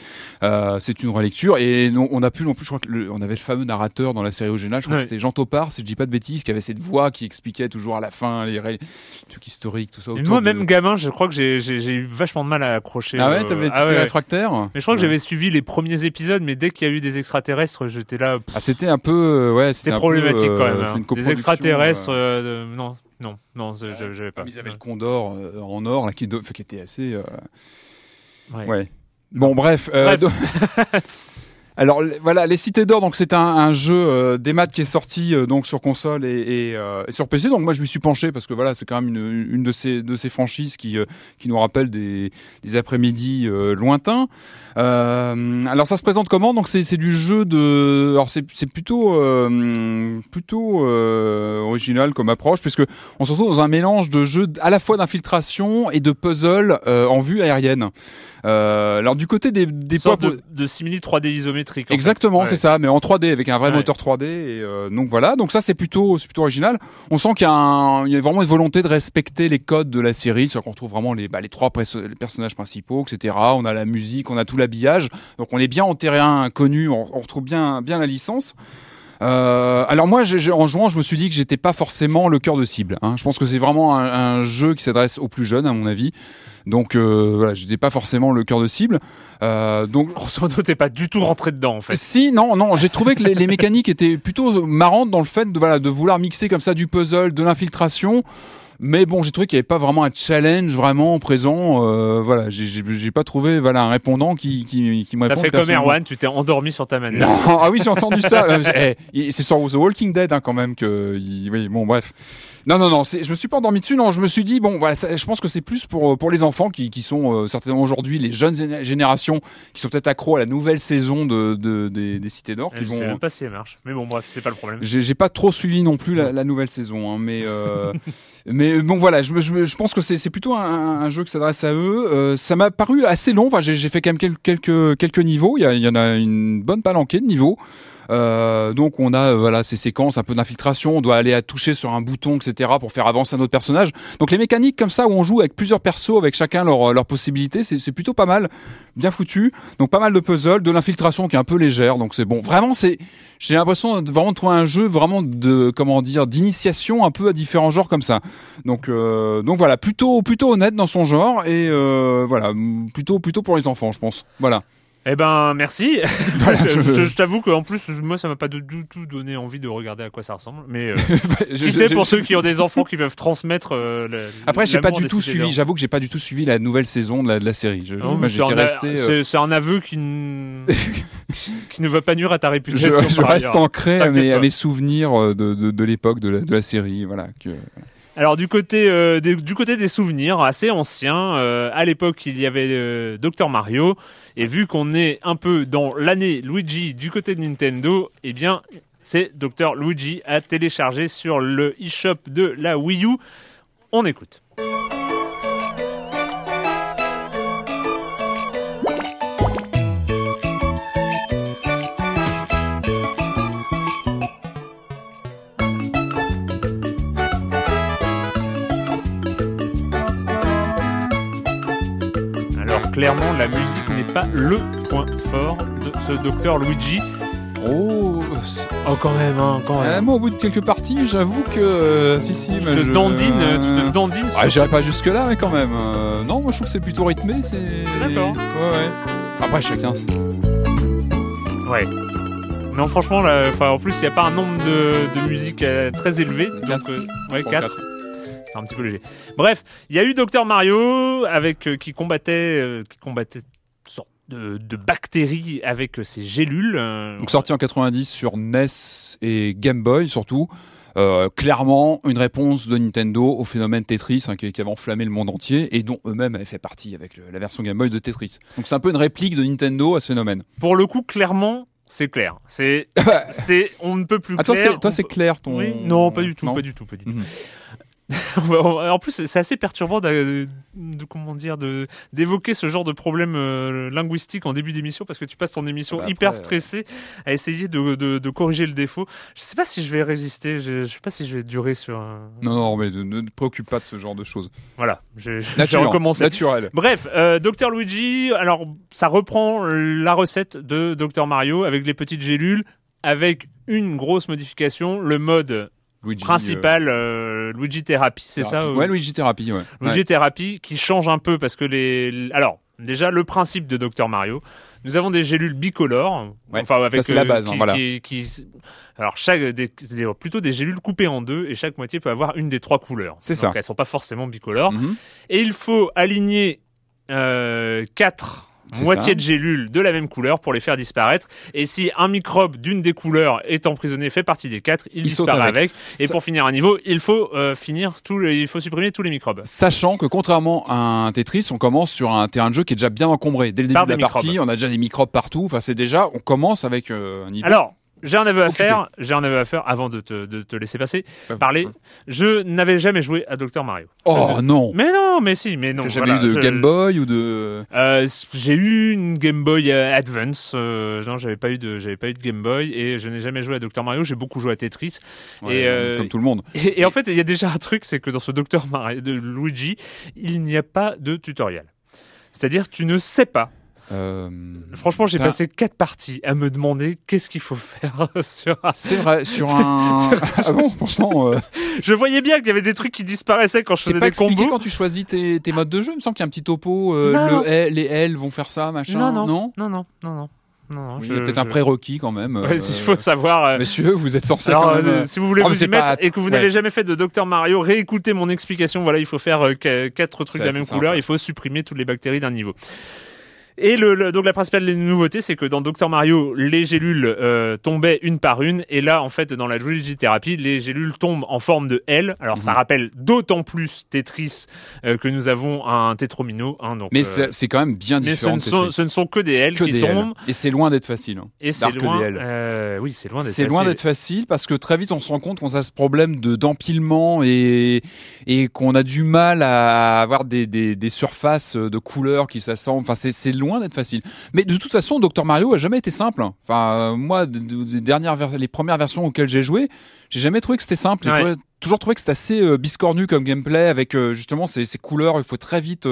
Euh, c'est une relecture et non, on a plus non plus. Je crois que le- on avait le fameux narrateur dans la série originale. Je crois Ouais. que c'était Jean Topard, si je dis pas de bêtises, qui avait cette voix qui expliquait toujours à la fin les, les trucs historiques, tout ça. Moi, de- même gamin, je crois que j'ai eu vachement de mal à accrocher. Ah ouais, euh, t'avais été ah ouais. réfractaire Mais je crois que j'avais suivi les premiers épisodes, mais dès qu'il y a eu des extraterrestres, j'étais là. pff, Ah, c'était un peu, euh, ouais, C'était peu, problématique euh, quand même. c'est hein. une Des extraterrestres, euh, euh, non, non, non, je- j'avais pas. Comme ils avaient le Condor euh, en or, là, qui, était assez. euh, Ouais. ouais. Bon, bref. euh, Bref. (laughs) (laughs) Alors voilà, les Cités d'Or, donc c'est un, jeu euh, des maths qui est sorti euh, donc sur console et, euh, sur PC. Donc moi je me suis penché parce que voilà, c'est quand même une, de ces de ces franchises qui euh, qui nous rappelle des, des après-midi lointains. Euh, alors ça se présente comment? Donc c'est du jeu de alors c'est plutôt euh, plutôt euh, original comme approche puisque on se retrouve dans un mélange de jeux à la fois d'infiltration et de puzzle en vue aérienne. Alors du côté des des sorte de, de simili 3D isométrique. Exactement, Ouais. c'est ça, mais en 3D avec un vrai Ouais. moteur 3D. Et euh, donc voilà, donc ça c'est plutôt c'est plutôt original. On sent qu'il y a y vraiment une volonté de respecter les codes de la série, c'est qu'on retrouve vraiment les bah, les trois les personnages principaux, etc. On a la musique, on a tout l'habillage, donc on est bien en terrain connu, on, on retrouve bien bien la licence. Euh, alors moi, en jouant, je me suis dit que j'étais pas forcément le cœur de cible. hein. Je pense que c'est vraiment un, un jeu qui s'adresse aux plus jeunes, à mon avis. Donc euh, voilà, j'étais pas forcément le cœur de cible. Euh, donc (laughs) Grosso modo, t'es pas du tout rentré dedans, en fait. si, non, non, j'ai trouvé que les, les mécaniques étaient plutôt marrantes dans le fait de, voilà, de vouloir mixer comme ça du puzzle, de l'infiltration. Mais bon, j'ai trouvé qu'il n'y avait pas vraiment un challenge vraiment présent. Euh, voilà, j'ai- pas trouvé voilà un répondant qui qui, qui me T'as fait comme. Erwan, tu t'es endormi sur ta manette. Non, (laughs) ah oui, j'ai entendu ça. Euh, eh, c'est sur The Walking Dead hein, quand même que. Oui, bon, bref. Non, non, non. Je me suis pas endormi dessus. Non, je me suis dit bon, voilà. ça- je pense que c'est plus pour pour les enfants qui qui sont euh, certainement aujourd'hui les jeunes géné- générations qui sont peut-être accros à la nouvelle saison de, de des, des Cités d'Or. Je qui sais vont. même pas si elle marche. Mais bon, bref, c'est pas le problème. J'ai j'ai pas trop suivi non plus la, la nouvelle saison, hein, mais euh, (laughs) mais bon voilà, je, pense que c'est plutôt un, jeu qui s'adresse à eux. Euh, ça m'a paru assez long. Enfin, j'ai fait quand même quel- quelques quelques niveaux. Il y, a- il y en a une bonne palanquée de niveaux. Euh, donc on a euh, voilà ces séquences un peu d'infiltration, on doit aller à toucher sur un bouton etc pour faire avancer un autre personnage. Donc les mécaniques comme ça où on joue avec plusieurs persos avec chacun leur leur possibilité, c'est plutôt pas mal, bien foutu. Donc pas mal de puzzles, de l'infiltration qui est un peu légère, donc c'est bon. Vraiment c'est j'ai l'impression de trouver un jeu vraiment de comment dire d'initiation un peu à différents genres comme ça. Donc euh, donc voilà plutôt plutôt honnête dans son genre et euh, voilà plutôt plutôt pour les enfants je pense. Voilà. Eh ben, merci. (laughs) Voilà, je je- je- t'avoue qu'en plus, moi, ça m'a pas du tout donné envie de regarder à quoi ça ressemble. Mais euh, (laughs) Je- qui sait pour ceux qui ont des enfants qui peuvent transmettre. euh, le- Après, j'ai pas du tout suivi. J'avoue que j'ai pas du tout suivi la nouvelle saison de la, de la série. C'est un aveu qui, n- (laughs) qui ne va pas nuire à ta réputation. je reste ailleurs. ancré à mes, à pas. mes souvenirs euh, de, de, de l'époque de la, de la série. Voilà. Que, Alors du côté euh, des, du côté des souvenirs assez anciens, euh, à l'époque il y avait euh, Dr Mario et vu qu'on est un peu dans l'année Luigi du côté de Nintendo, eh bien c'est Dr Luigi à télécharger sur le eShop de la Wii U. On écoute. Clairement la musique n'est pas le point fort de ce Dr Luigi. Oh, Oh quand même, hein, quand euh, moi, au bout de quelques parties, j'avoue que euh, si, si, Tu mais te je- dandines, tu te dandines Ah, j'irai pas jusque là, mais quand même. euh, non, moi, je trouve que c'est plutôt rythmé. C'est. D'accord. Ouais, ouais. Après, chacun. c'est- Ouais. Non, franchement, là, en plus, il n'y a pas un nombre de, de musique euh, très élevé. Quatre. euh, ouais, Bon, 4. quatre. C'est un petit peu léger. Bref, il y a eu Dr Mario avec euh, qui combattait, euh, qui combattait une sorte de, de bactéries avec euh, ses gélules. Donc sorti en 90 sur NES et Game Boy surtout. Euh, clairement une réponse de Nintendo au phénomène Tetris hein, qui, qui avait enflammé le monde entier et dont eux-mêmes avaient fait partie avec le- la version Game Boy de Tetris. Donc c'est un peu une réplique de Nintendo à ce phénomène. Pour le coup, clairement, c'est clair. C'est, (laughs) c'est, on ne peut plus Ah toi clair. c'est toi c'est clair ton Oui, non, pas du tout, Non pas du tout, pas du tout. Mhm. (laughs) en plus, c'est assez perturbant de, comment dire de d'évoquer ce genre de problème euh, linguistique en début d'émission parce que tu passes ton émission Ah bah hyper après, stressé à essayer de, de, de corriger le défaut. Je sais pas si je vais résister. Je, je sais pas si je vais durer sur. un- Non non mais ne, ne te préoccupe pas de ce genre de choses. Voilà, j'ai recommencé. naturel. Bref, euh, Dr Luigi, alors ça reprend la recette de Dr Mario avec les petites gélules, avec une grosse modification, le mode Luigi, principal euh, Luigi Therapy, c'est ça euh, Ouais Luigi Thérapie ouais. Luigi Ouais. Thérapie qui change un peu parce que les alors déjà le principe de Dr Mario, nous avons des gélules bicolores, Ouais, enfin avec ça, c'est la base, hein, qui, voilà. qui- qui- alors chaque des, des- plutôt des gélules coupées en deux et chaque moitié peut avoir une des trois couleurs. C'est Donc ça. elles sont pas forcément bicolores Mhm. et il faut aligner euh, quatre Ça. de gélules de la même couleur pour les faire disparaître. Et si un microbe d'une des couleurs est emprisonné, fait partie des quatre, il, Il saute disparaît avec. avec. Et Ça- pour finir un niveau, il faut euh, finir tout, le- il faut supprimer tous les microbes. Sachant que contrairement à un Tetris, on commence sur un terrain de jeu qui est déjà bien encombré. Dès le début Par de la partie, on a déjà des microbes partout. Enfin, c'est déjà, on commence avec euh, un niveau. Alors, j'ai un aveu à Occupé. faire. J'ai un aveu à faire avant de te, de te laisser passer. Ouais. Parler. Je n'avais jamais joué à Dr Mario. Oh non Mais non, mais si, mais non. T'as jamais voilà, eu de je- Game Boy ou de. Euh, j'ai eu une Game Boy euh, Advance. euh, non, j'avais pas eu de, j'avais pas eu de Game Boy et je n'ai jamais joué à Dr Mario. J'ai beaucoup joué à Tetris. Ouais, et, euh, comme tout le monde. Et, et en fait, il y a déjà un truc, c'est que dans ce Dr Mario de Luigi, il n'y a pas de tutoriel. C'est-à-dire, tu ne sais pas Euh, Franchement, j'ai passé quatre parties à me demander qu'est-ce qu'il faut faire (laughs) sur un- C'est vrai, sur (laughs) un. ah bon, pourtant. euh, Je voyais bien qu'il y avait des trucs qui disparaissaient quand je faisais pas des combos. quand tu choisis tes, tes modes de jeu. Il me semble qu'il y a un petit topo. euh, Non. le L, les L vont faire ça, machin. Non, non, non non, non, non, non. non, non, Oui, je- Il y a peut-être un prérequis quand même. Ouais, euh, il faut savoir. euh, Messieurs, vous êtes censés Alors, quand même. euh, si vous voulez Oh, mais vous y mettre et que vous ouais. n'avez jamais fait de Dr Mario, réécoutez mon explication. Voilà, il faut faire qu- quatre trucs de la même couleur. Il faut supprimer toutes les bactéries d'un niveau. Et le, le- donc la principale nouveauté, c'est que dans Dr Mario, les gélules euh, tombaient une par une, et là, en fait, dans la Luigi thérapie, les gélules tombent en forme de L. Alors, ça Mhm. rappelle d'autant plus Tetris euh, que nous avons un Tetromino. Hein, donc, Mais euh, c'est quand même bien mais ce différent. ne, sont, ce ne sont que des L que qui des tombent, L. Et c'est loin d'être facile. hein. et c'est loin. oui, c'est loin d'être. C'est loin facile. d'être facile parce que très vite on se rend compte qu'on a ce problème de d'empilement et et qu'on a du mal à avoir des, des, des surfaces de couleurs qui s'assemblent. Enfin c'est c'est loin d'être facile. Mais de toute façon Dr Mario a jamais été simple. Enfin euh, moi de- de- des dernières les premières versions auxquelles j'ai joué, j'ai jamais trouvé que c'était simple. J'ai Ouais. toujours trouvé que c'était assez euh, biscornu comme gameplay avec euh, justement ces, ces couleurs. Il faut très vite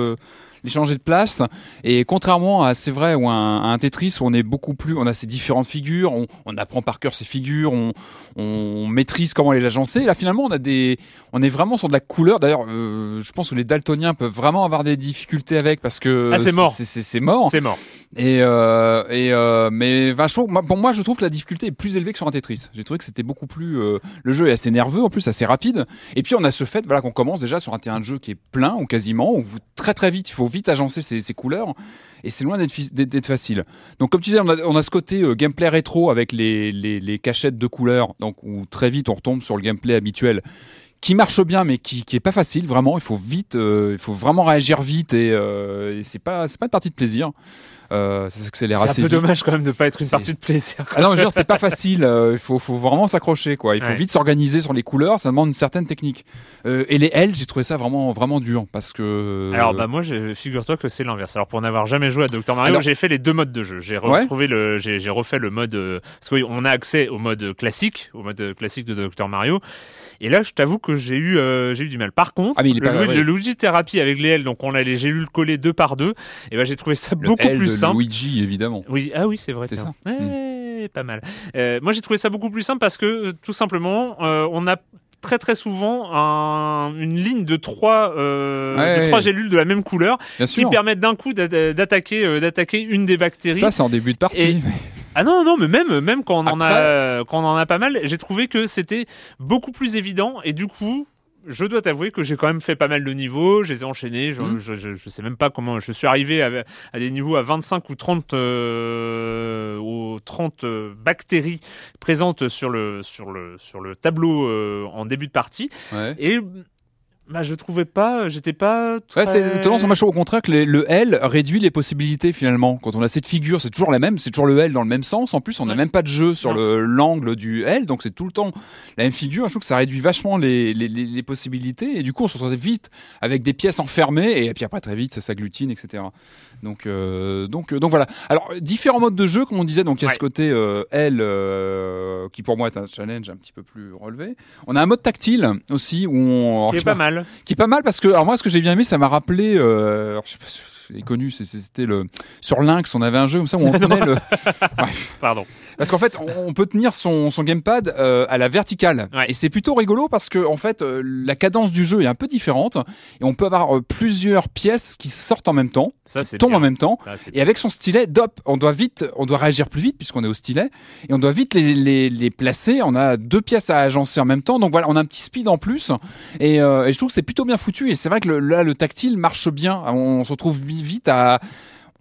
les changer de place. Et contrairement à, c'est vrai, ou un, à un Tetris où on est beaucoup plus, on a ces différentes figures, on, on apprend par cœur ces figures, on, on maîtrise comment les agencer. Là, finalement, on a des, on est vraiment sur de la couleur. D'ailleurs, euh, je pense que les daltoniens peuvent vraiment avoir des difficultés avec parce que Ah, c'est mort. C'est, mort. C'est mort. Et, euh, et euh, mais vachement, moi, pour moi, je trouve que la difficulté est plus élevée que sur un Tetris. J'ai trouvé que c'était beaucoup plus. euh, le jeu est assez nerveux, en plus assez rapide. Et puis on a ce fait, voilà, qu'on commence déjà sur un terrain de jeu qui est plein ou quasiment, où vous, très très vite, il faut vite agencer ces couleurs. Et c'est loin d'être, facile. Donc comme tu disais, on a, ce côté euh, gameplay rétro avec les, les, les cachettes de couleurs, donc où très vite on retombe sur le gameplay habituel qui marche bien mais qui, qui est pas facile vraiment il faut vite euh, il faut vraiment réagir vite et, euh, et c'est pas c'est pas une partie de plaisir euh, C'est un peu vite. dommage quand même de pas être une partie de plaisir. Ah non, je veux dire, c'est pas (laughs) facile. euh, Il faut, faut vraiment s'accrocher, quoi. Il faut Ouais. vite s'organiser sur les couleurs. Ça demande une certaine technique. Euh, et les L, j'ai trouvé ça vraiment, vraiment dur parce que. Alors bah moi, figure-toi que c'est l'inverse. Alors pour n'avoir jamais joué à Dr Mario, Alors- j'ai fait les deux modes de jeu. J'ai Ouais. retrouvé le, j'ai refait le mode parce qu'on a accès au mode classique, au mode classique de Dr Mario. Et là, je t'avoue que j'ai eu, euh, j'ai eu du mal. Par contre, Ah, mais il est le, pas- Lu- ouais. le Luigi Therapy avec les L, donc on a les gélules collées deux par deux. Et ben j'ai trouvé ça le beaucoup L plus de simple. Luigi, évidemment. Oui, ah oui, c'est vrai. C'est tiens. ça. Hmm. Pas mal. Euh, moi, j'ai trouvé ça beaucoup plus simple parce que euh, tout simplement, euh, on a très très souvent un- une ligne de trois, euh, Ouais, de ouais. trois gélules de la même couleur Bien qui sûr. permettent d'un coup d'a- d'attaquer euh, d'attaquer une des bactéries. Ça, c'est en début de partie. Et- Ah non non mais même même quand on en a Après- quand on en a pas mal, j'ai trouvé que c'était beaucoup plus évident et du coup je dois t'avouer que j'ai quand même fait pas mal de niveaux, je les ai enchaînés, je, Mhm. je, je- je sais même pas comment, je suis arrivé à, à des niveaux à 25 ou 30, euh, ou 30 euh, bactéries présentes sur le, sur le, sur le tableau euh, en début de partie. Ouais. Et bah, je trouvais pas, j'étais pas. Très... Ouais, c'est je trouve au contraire que les- le L réduit les possibilités finalement. Quand on a cette figure, c'est toujours la même, c'est toujours le L dans le même sens. En plus, on n'a Ouais. même pas de jeu sur l'angle du L, donc c'est tout le temps la même figure. Je trouve que ça réduit vachement les, les, les, les possibilités et du coup on se retrouve vite avec des pièces enfermées et puis après très vite ça s'agglutine, etc. Donc euh, donc euh, donc voilà. Alors différents modes de jeu comme on disait. Donc il y a Ouais. ce côté euh, L euh, qui pour moi est un challenge un petit peu plus relevé. On a un mode tactile aussi où on Qui est pas mal. qui est pas mal parce que alors moi ce que j'ai bien aimé ça m'a rappelé euh, alors, je sais pas si c'est connu c'était le sur Lynx on avait un jeu comme ça où on (laughs) tenait le (laughs) Pardon. parce qu'en fait on, peut tenir son, son gamepad euh, à la verticale Ouais. et c'est plutôt rigolo parce que en fait euh, la cadence du jeu est un peu différente et on peut avoir euh, plusieurs pièces qui sortent en même temps Ça qui tombent bien. en même temps Ça, et avec son stylet, dop, on doit vite, on doit réagir plus vite puisqu'on est au stylet et on doit vite les, les, les placer. On a deux pièces à agencer en même temps, donc voilà, on a un petit speed en plus et, et je trouve que c'est plutôt bien foutu. Et c'est vrai que le, là, le tactile marche bien. On, se retrouve vi- vite à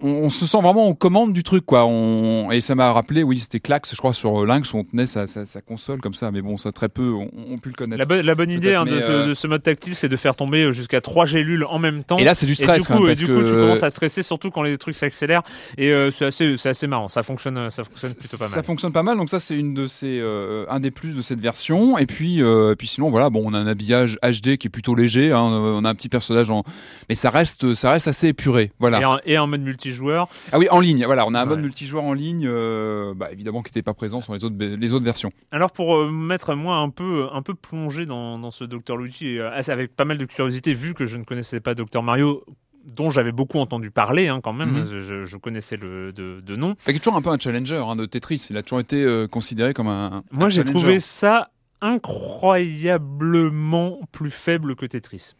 on, on se sent vraiment aux commandes du truc quoi. On, et ça m'a rappelé, oui, c'était Clax, je crois, sur Lynx où on tenait sa, sa, sa console comme ça. Mais bon, ça très peu, on, on pu le connaître. La, bonne- la bonne idée hein, de, mais, ce, euh, de ce mode tactile, c'est de faire tomber jusqu'à trois gélules en même temps. Et là, c'est du Et stress du quand coup, et parce du que coup, tu commences à stresser, surtout quand les trucs s'accélèrent. Et euh, c'est assez, assez marrant. Ça fonctionne, ça fonctionne plutôt pas Ça mal. fonctionne pas mal, donc ça c'est une de ces, euh, un des plus de cette version. Et puis, euh, puis sinon voilà, bon, on a un habillage HD qui est plutôt léger. hein, euh, on a un petit personnage en, mais ça reste, ça reste assez épuré. Voilà. Et, en, et en mode multijoueur. Ah oui, en ligne. Voilà, on a un mode Ouais. multijoueur en ligne, euh, bah, évidemment qui n'était pas présent sur les autres, les autres versions. Alors pour euh, mettre moi un peu, un peu plongé dans, dans ce Dr Luigi, euh, avec pas mal de curiosité, vu que je ne connaissais pas Dr Mario. dont j'avais beaucoup entendu parler hein, quand même. Mhm. Je, je- je connaissais le de, de nom. C'est toujours un peu un challenger hein, de Tetris. Il a toujours été euh, considéré comme un. Moi, j'ai trouvé ça incroyablement plus faible que Tetris.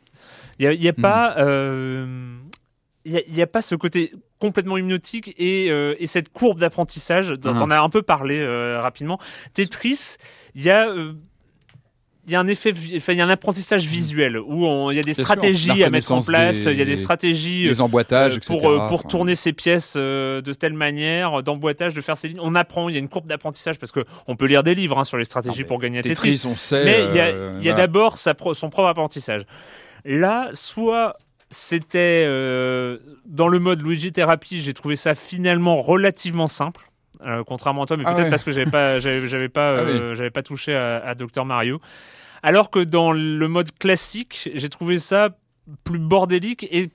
Il n'y a, y a Mhm. pas. euh, il y a- pas ce côté complètement hypnotique et, euh, et cette courbe d'apprentissage dont Mhm. on a un peu parlé euh, rapidement. Tetris, il y a euh, il y a un effet, enfin, il y a un apprentissage visuel où on- il y a des Bien stratégies à mettre en place. des- Il y a des stratégies Les emboîtages, etc. pour, Enfin, tourner ses pièces de telle manière, d'emboîtage, de faire ses lignes. On apprend, il y a une courbe d'apprentissage parce que on peut lire des livres hein, sur les stratégies Non, mais pour gagner à Tetris. Tetris, on sait. Mais il y a, euh, d'abord son propre apprentissage. Là, soit c'était euh, dans le mode Luigi Therapy, j'ai trouvé ça finalement relativement simple. euh, contrairement à toi, mais Ah peut-être ouais. parce que j'avais pas, (laughs) j'avais, pas, Ah euh, j'avais pas touché à, à Dr Mario. Alors que dans le mode classique, j'ai trouvé ça plus bordélique et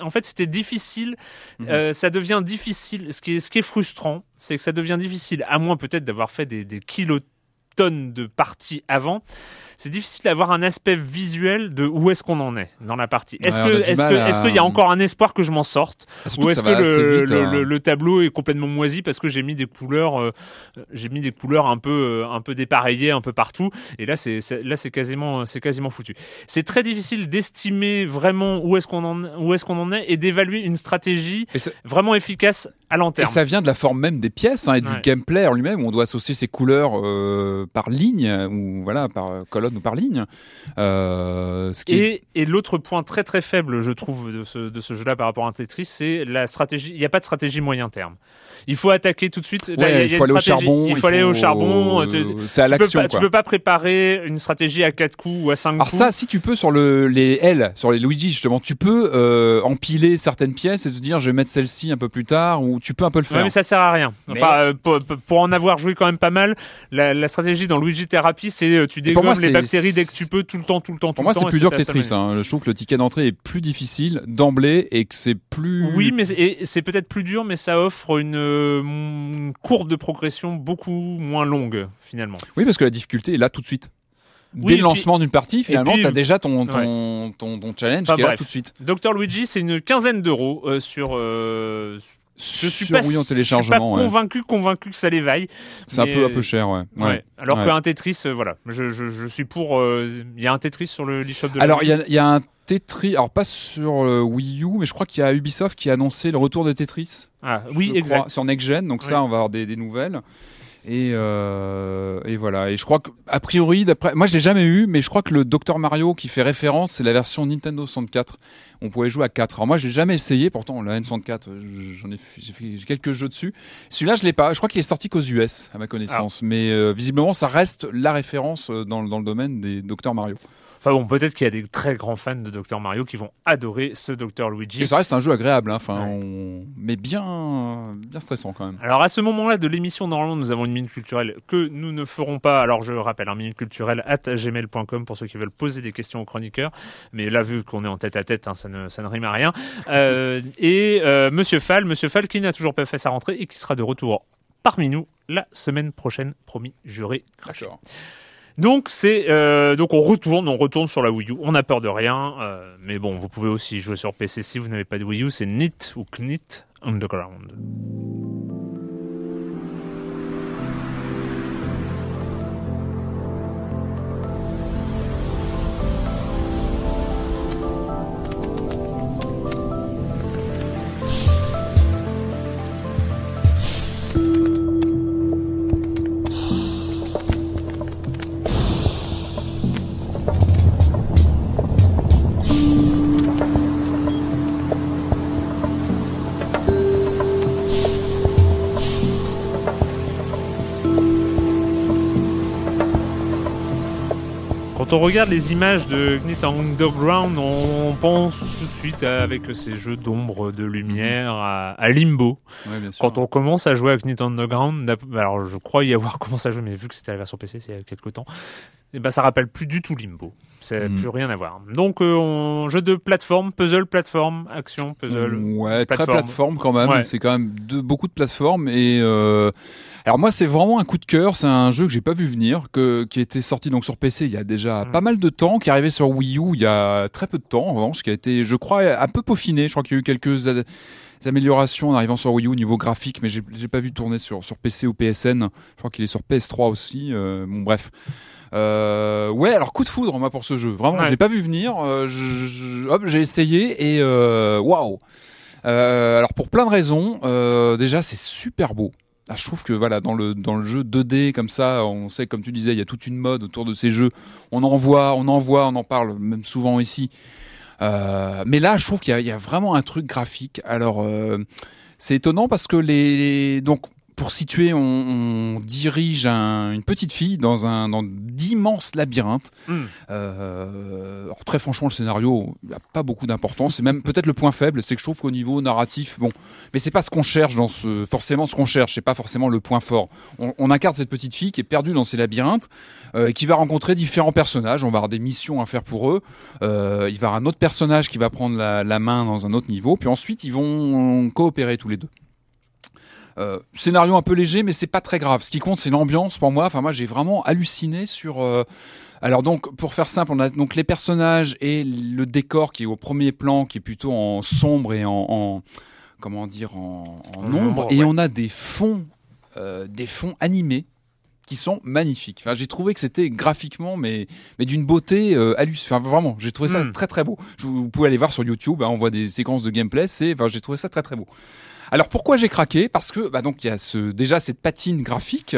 en fait c'était difficile. Mhm. Euh, ça devient difficile. Ce qui est, ce qui est frustrant, c'est que ça devient difficile, à moins peut-être d'avoir fait des, des kilotonnes de parties avant. C'est difficile d'avoir un aspect visuel de où est-ce qu'on en est dans la partie. Est-ce Ouais, que, est-ce mal que, à- est-ce qu'il y a encore un espoir que je m'en sorte Ah, ou est-ce que va assez le, vite, le- hein. le- le tableau est complètement moisi parce que j'ai mis des couleurs, euh, j'ai mis des couleurs un peu, euh, un peu dépareillées un peu partout. Et là, c'est, c'est- là, c'est quasiment, c'est quasiment foutu. C'est très difficile d'estimer vraiment où est-ce qu'on en, où est-ce qu'on en est et d'évaluer une stratégie Et vraiment efficace à long Et terme. ça vient de la forme même des pièces hein, et du gameplay en lui-même où on doit associer ses couleurs euh, par ligne ou voilà par euh, ou par ligne. Et, l'autre point très très faible, je trouve, de ce, jeu-là par rapport à Tetris, c'est la stratégie. Il n'y a pas de stratégie moyen terme. Il faut attaquer tout de suite. Là, Ouais, il y a- il il y a faut une aller au charbon. Il faut aller au charbon. Tu- euh, C'est à l'action tu peux pas préparer une stratégie à 4 coups ou à 5 Alors coups. ça, si tu peux sur le, les L, sur les Luigi justement, tu peux euh, empiler certaines pièces et te dire je vais mettre celle-ci un peu plus tard ou tu peux un peu le faire. Ouais, mais ça sert à rien. Enfin, euh, pour, pour en avoir joué quand même pas mal, la, la stratégie dans Luigi Therapy, c'est tu pour dégommes moi, les c'est- bactéries dès que tu peux, tout le temps, tout le temps, tout Pour moi, le temps. c'est et plus dur que Tetris. Hein. Je trouve que le ticket d'entrée est plus difficile d'emblée et que c'est plus. Oui, mais c'est- c'est peut-être plus dur, mais ça offre une, euh, courbe de progression beaucoup moins longue finalement. Oui, parce que la difficulté est là tout de suite. Dès le lancement d'une partie, finalement, tu as déjà ton, ton, ton, ton challenge Enfin, qui est là tout de suite. Dr Luigi, c'est une quinzaine d'euros euh, sur. euh, je suis Sur pas, Wii en je suis pas téléchargement. ouais. convaincu, convaincu que ça les vaille. C'est un peu, un peu cher, ouais. Ouais. Ouais. Alors qu'un Tetris, euh, voilà, je, je, je suis pour. euh, Il y a un Tetris sur le eShop de. Alors, il y a, y a un Tetris, alors pas sur euh, Wii U, mais je crois qu'il y a Ubisoft qui a annoncé le retour de Tetris. Ah, oui, exact. crois, sur Next Gen, donc ça, on va avoir des, des nouvelles. Et, euh, et voilà. Et je crois que, a priori, d'après, moi je l'ai jamais eu, mais je crois que le Dr Mario qui fait référence, c'est la version Nintendo 64. On pouvait jouer à 4. Alors moi, je l'ai jamais essayé. Pourtant, la N64, euh, j'en ai, j'ai fait j'ai quelques jeux dessus. Celui-là, je l'ai pas. Je crois qu'il est sorti qu'aux US, à ma connaissance. Mais euh, visiblement, ça reste la référence euh, dans, le- dans le domaine des Dr Mario. Enfin bon, peut-être qu'il y a des très grands fans de Dr Mario qui vont adorer ce Dr Luigi. Et ça reste un jeu agréable, hein. enfin, Ouais. on... mais bien, bien stressant quand même. Alors à ce moment-là de l'émission, normalement, nous avons une minute culturelle que nous ne ferons pas. Alors je rappelle, un minute culturelle at gmail.com pour ceux qui veulent poser des questions aux chroniqueurs. Mais là, vu qu'on est en tête à tête, hein, ça, ne, ça ne rime à rien. Euh, (laughs) et euh, Monsieur Fall, Monsieur Fall qui n'a toujours pas fait sa rentrée et qui sera de retour parmi nous la semaine prochaine, promis, juré, craché. Donc c'est euh, donc on retourne, on retourne sur la Wii U. On n'a peur de rien, euh, mais bon, vous pouvez aussi jouer sur PC si vous n'avez pas de Wii U. C'est NIT ou KNIT Underground. Quand on regarde les images de Knit Underground, on pense tout de suite à- avec ces jeux d'ombre, de lumière, à, à Limbo. Ouais, bien sûr. Quand on commence à jouer à Knit Underground, alors je crois y avoir (laughs) commencé à jouer, mais vu que c'était la version PC, c'est il y a quelques temps, et ben ça rappelle plus du tout Limbo. C'est Mm. plus rien à voir. Donc euh, on... jeu de plateforme, puzzle, plateforme, action, puzzle. Ouais, très plateforme. plateforme quand même. Ouais. C'est quand même de, beaucoup de plateformes. Et euh, alors moi, c'est vraiment un coup de cœur. C'est un jeu que j'ai pas vu venir, que, qui était sorti donc sur PC il y a déjà Mm. pas mal de temps, qui est arrivé sur Wii U il y a très peu de temps en revanche, qui a été, je crois, un peu peaufiné. Je crois qu'il y a eu quelques améliorations en arrivant sur Wii U au niveau graphique, mais j'ai pas vu tourner sur sur PC ou PSN. Je crois qu'il est sur PS3 aussi. Euh, bon bref. Euh, ouais, alors coup de foudre moi pour ce jeu. Vraiment, Ouais. je l'ai pas vu venir. Euh, je- je- hop, j'ai essayé et waouh. Euh, alors pour plein de raisons, déjà c'est super beau. Ah, je trouve que voilà dans le dans le jeu 2D comme ça, on sait comme tu disais, il y a toute une mode autour de ces jeux. On en voit, on en voit, on en parle même souvent ici. Euh, mais là, je trouve qu'il y, a- vraiment un truc graphique. Alors euh, c'est étonnant parce que les donc pour situer, on, on dirige un- une petite fille dans un dans d'immenses labyrinthes. Mm. Euh, alors très franchement, le scénario n'a pas beaucoup d'importance. C'est même (laughs) peut-être le point faible, c'est que je trouve qu'au niveau narratif, bon, mais c'est pas ce qu'on cherche dans ce forcément ce qu'on cherche. C'est pas forcément le point fort. On, on incarne cette petite fille qui est perdue dans ces labyrinthes, euh, et qui va rencontrer différents personnages. On va avoir des missions à faire pour eux. Euh, il va y avoir un autre personnage qui va prendre la, la main dans un autre niveau, puis ensuite ils vont coopérer tous les deux. Euh, scénario un peu léger, mais c'est pas très grave. Ce qui compte, c'est l'ambiance pour moi. Enfin, moi, j'ai vraiment halluciné sur. euh, Alors donc, pour faire simple, on a donc les personnages et le décor qui est au premier plan, qui est plutôt en sombre et en, en- comment dire, en, ombre, et on a des fonds, euh, des fonds animés qui sont magnifiques. Enfin, j'ai trouvé que c'était graphiquement, mais mais d'une beauté euh, hallucinante. Enfin, vraiment, j'ai trouvé ça Mm. très très beau. Je, vous pouvez aller voir sur YouTube. hein, on voit des séquences de gameplay. C'est, enfin, j'ai trouvé ça très très beau. Alors pourquoi j'ai craqué? Parce que bah donc il y a ce déjà cette patine graphique,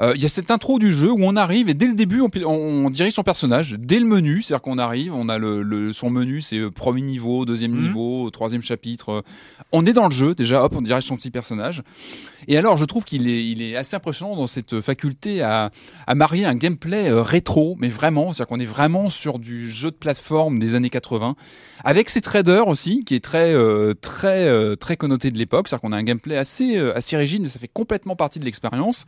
euh, il y a cette intro du jeu où on arrive et dès le début on, on, dirige son personnage dès le menu, c'est-à-dire qu'on arrive, on a le, le- son menu, c'est euh, premier niveau, deuxième Mhm. niveau, troisième chapitre. euh, On est dans le jeu déjà, hop, on dirige son petit personnage. Et alors je trouve qu'il est assez impressionnant dans cette faculté à marier un gameplay euh, rétro, mais vraiment, c'est-à-dire qu'on est vraiment sur du jeu de plateforme des années 80 avec ses traders aussi, qui est très euh, très euh, très connoté de l'époque, c'est-à-dire qu'on a un gameplay assez assez rigide, mais ça fait complètement partie de l'expérience.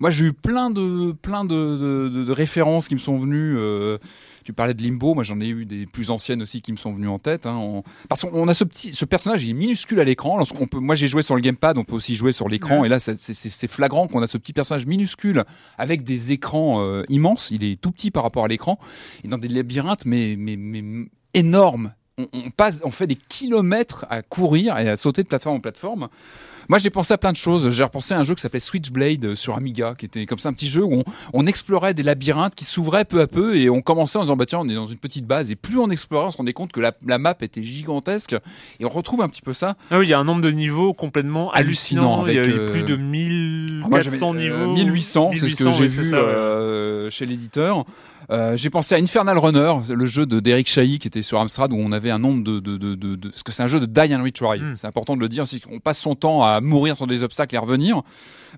Moi, j'ai eu plein de plein de, de, de- références qui me sont venues. euh, tu parlais de Limbo, moi j'en ai eu des plus anciennes aussi qui me sont venues en tête. Hein, On- Parce qu'on a ce petit, ce personnage, il est minuscule à l'écran. Lorsqu'on peut, moi j'ai joué sur le gamepad, on peut aussi jouer sur l'écran. Ouais. Et là, c'est- flagrant qu'on a ce petit personnage minuscule avec des écrans euh, immenses. Il est tout petit par rapport à l'écran et dans des labyrinthes, mais mais mais énormes. On, on passe, on fait des kilomètres à courir et à sauter de plateforme en plateforme. Moi, j'ai pensé à plein de choses. J'ai repensé à un jeu qui s'appelait Switchblade sur Amiga, qui était comme ça un petit jeu où on, on explorait des labyrinthes qui s'ouvraient peu à peu et on commençait en disant bah tiens, on est dans une petite base et plus on explorait, on se rendait compte que la, la map était gigantesque et on retrouve un petit peu ça. Ah oui, il y a un nombre de niveaux complètement Hallucinant, hallucinant. il y a avec, eu euh, plus de Moi, j'avais, 1400 euh, niveaux. 1800, c'est ce que 1800, j'ai oui, vu ça, ouais. euh, chez l'éditeur. Euh, j'ai pensé à Infernal Runner, le jeu de d'Eric Chahi qui était sur Amstrad où on avait un nombre de, de, de, de, de- parce que c'est un jeu de die and retry. Mm. C'est important de le dire, c'est qu'on passe son temps à mourir sur des obstacles et à revenir.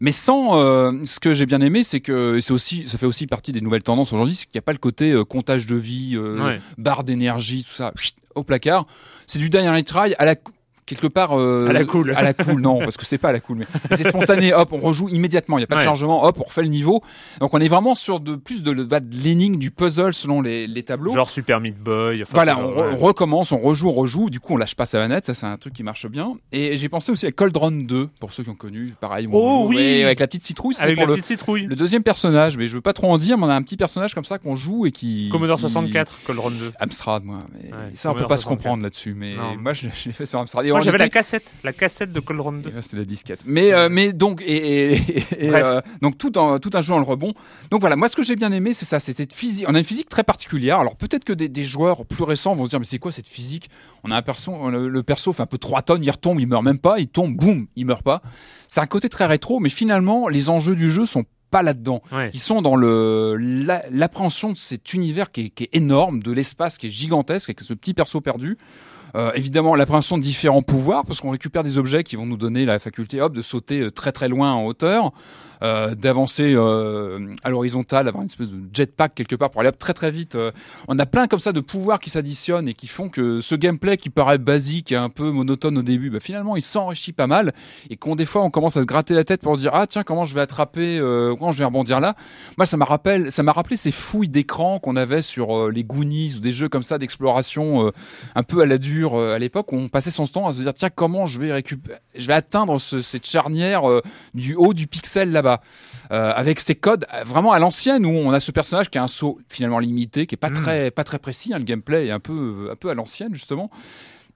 Mais sans, euh, ce que j'ai bien aimé, c'est que c'est aussi, ça fait aussi partie des nouvelles tendances aujourd'hui, c'est qu'il n'y a pas le côté euh, comptage de vie, euh, Ouais. barre d'énergie, tout ça, au placard. C'est du die and retry à la quelque part euh, À la cool. à la cool non parce que c'est pas à la cool mais c'est spontané hop on rejoue immédiatement il y a pas de chargement hop on refait le niveau donc on est vraiment sur de plus de, de l'énigme du puzzle selon les, les tableaux Genre Super Meat Boy. enfin, voilà, on, ouais. on recommence, on rejoue, on rejoue. Du coup, on lâche pas sa manette. Ça, c'est un truc qui marche bien. Et j'ai pensé aussi à Cold Run 2, pour ceux qui ont connu. Pareil. Oh joue, oui Avec la petite citrouille. Avec pour la le, petite citrouille. le deuxième personnage. Mais je veux pas trop en dire, mais on a un petit personnage comme ça qu'on joue et qui. Commodore qui- 64, Cold Run 2. Amstrad, moi. Mais Ouais, ça, on peut pas se 64. comprendre là-dessus. Mais Non. moi, je, je l'ai fait sur Amstrad. Et Moi j'avais la cassette, la cassette de Cold Run 2. et là, C'était la disquette. Mais, euh, mais donc, et, et- et, Bref. euh, donc tout, en, tout un jeu en le rebond. Donc voilà, moi ce que j'ai bien aimé, c'est ça. C'était physique. On a une physique très particulière. Alors peut-être que des, des joueurs plus récents vont se dire, mais c'est quoi cette physique? On a un perso, le, le perso fait un peu 3 tonnes, il retombe, il meurt même pas, il tombe, boum, il meurt pas. C'est un côté très rétro, mais finalement, les enjeux du jeu sont pas là-dedans. Ouais. Ils sont dans le la- l'appréhension de cet univers qui est, qui est énorme, de l'espace qui est gigantesque avec ce petit perso perdu. Euh, évidemment, l'appréhension de différents pouvoirs, parce qu'on récupère des objets qui vont nous donner la faculté hop, de sauter euh, très très loin en hauteur. Euh, d'avancer euh, à l'horizontale, avoir une espèce de jetpack quelque part pour aller très très vite. Euh, on a plein comme ça de pouvoirs qui s'additionnent et qui font que ce gameplay qui paraît basique et un peu monotone au début, bah, finalement il s'enrichit pas mal et qu'on des fois on commence à se gratter la tête pour se dire ah tiens comment je vais attraper, comment je vais rebondir là? Moi ça m'a rappelé, ça m'a rappelé ces fouilles d'écran qu'on avait sur les Goonies ou des jeux comme ça d'exploration un peu à la dure à l'époque où on passait son temps à se dire tiens comment je vais récupérer, je vais atteindre ce- cette charnière du haut du pixel là-bas euh, avec ces codes vraiment à l'ancienne où on a ce personnage qui a un saut finalement limité qui est pas Mm. très pas très précis hein, le gameplay est un peu un peu à l'ancienne justement